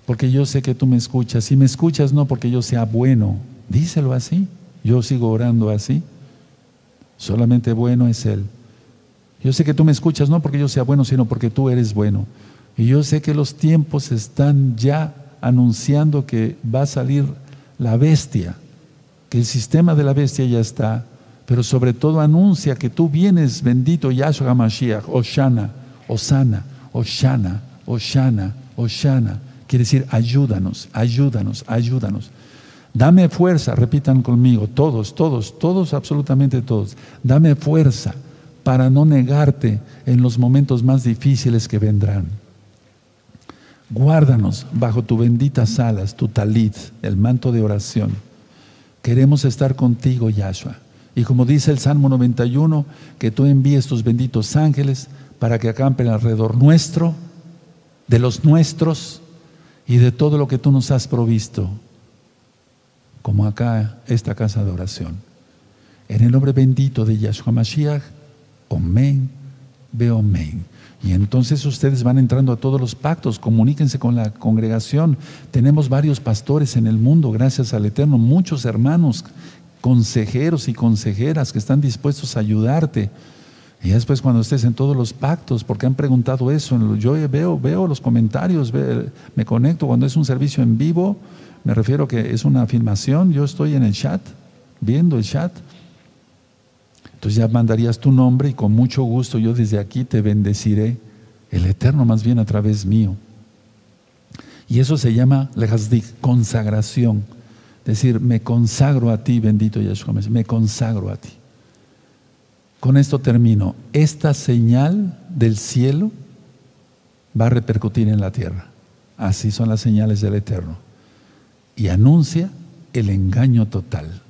Speaker 1: porque yo sé que tú me escuchas. Si me escuchas no porque yo sea bueno, díselo así. Yo sigo orando así. Solamente bueno es Él. Yo sé que tú me escuchas no porque yo sea bueno, sino porque tú eres bueno. Y yo sé que los tiempos están ya anunciando que va a salir la bestia, que el sistema de la bestia ya está, pero sobre todo anuncia que tú vienes, bendito Yahshua HaMashiach, Oshana, Osana, Oshana, Oshana, Oshana. Quiere decir, ayúdanos, ayúdanos, ayúdanos. Dame fuerza, repitan conmigo, todos, todos, todos, absolutamente todos. Dame fuerza para no negarte en los momentos más difíciles que vendrán. Guárdanos bajo tu benditas alas, tu talit, el manto de oración. Queremos estar contigo, Yahshua. Y como dice el Salmo 91, que tú envíes tus benditos ángeles para que acampen alrededor nuestro, de los nuestros, y de todo lo que tú nos has provisto, como acá esta casa de oración. En el nombre bendito de Yahshua Mashiach, Omen, veo Omen. Y entonces ustedes van entrando a todos los pactos, comuníquense con la congregación. Tenemos varios pastores en el mundo, gracias al Eterno, muchos hermanos, consejeros y consejeras que están dispuestos a ayudarte. Y después cuando estés en todos los pactos, porque han preguntado eso, yo veo, veo los comentarios, me conecto cuando es un servicio en vivo, me refiero que es una afirmación, yo estoy en el chat viendo el chat. Entonces ya mandarías tu nombre y con mucho gusto yo desde aquí te bendeciré, el Eterno más bien a través mío. Y eso se llama lejazdik, consagración. Decir, me consagro a ti, bendito Yeshua, me consagro a ti. Con esto termino. Esta señal del cielo va a repercutir en la tierra. Así son las señales del Eterno. Y anuncia el engaño total.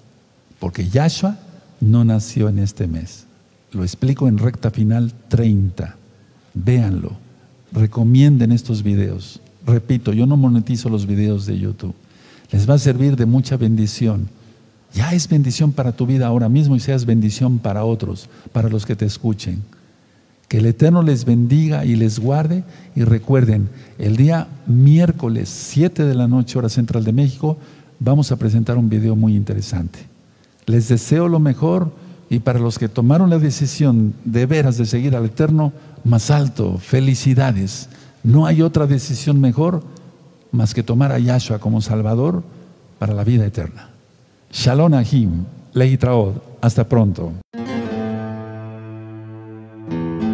Speaker 1: Porque Yahshua no nació en este mes. Lo explico en recta final 30. Véanlo. Recomienden estos videos. Repito, yo no monetizo los videos de YouTube. Les va a servir de mucha bendición. Ya es bendición para tu vida ahora mismo y seas bendición para otros, para los que te escuchen. Que el Eterno les bendiga y les guarde. Y recuerden, el día miércoles 7 de la noche, hora central de México, vamos a presentar un video muy interesante. Les deseo lo mejor y para los que tomaron la decisión de veras de seguir al Eterno, más alto, felicidades. No hay otra decisión mejor más que tomar a Yahshua como Salvador para la vida eterna. Shalom Ahim, Leitraod, hasta pronto.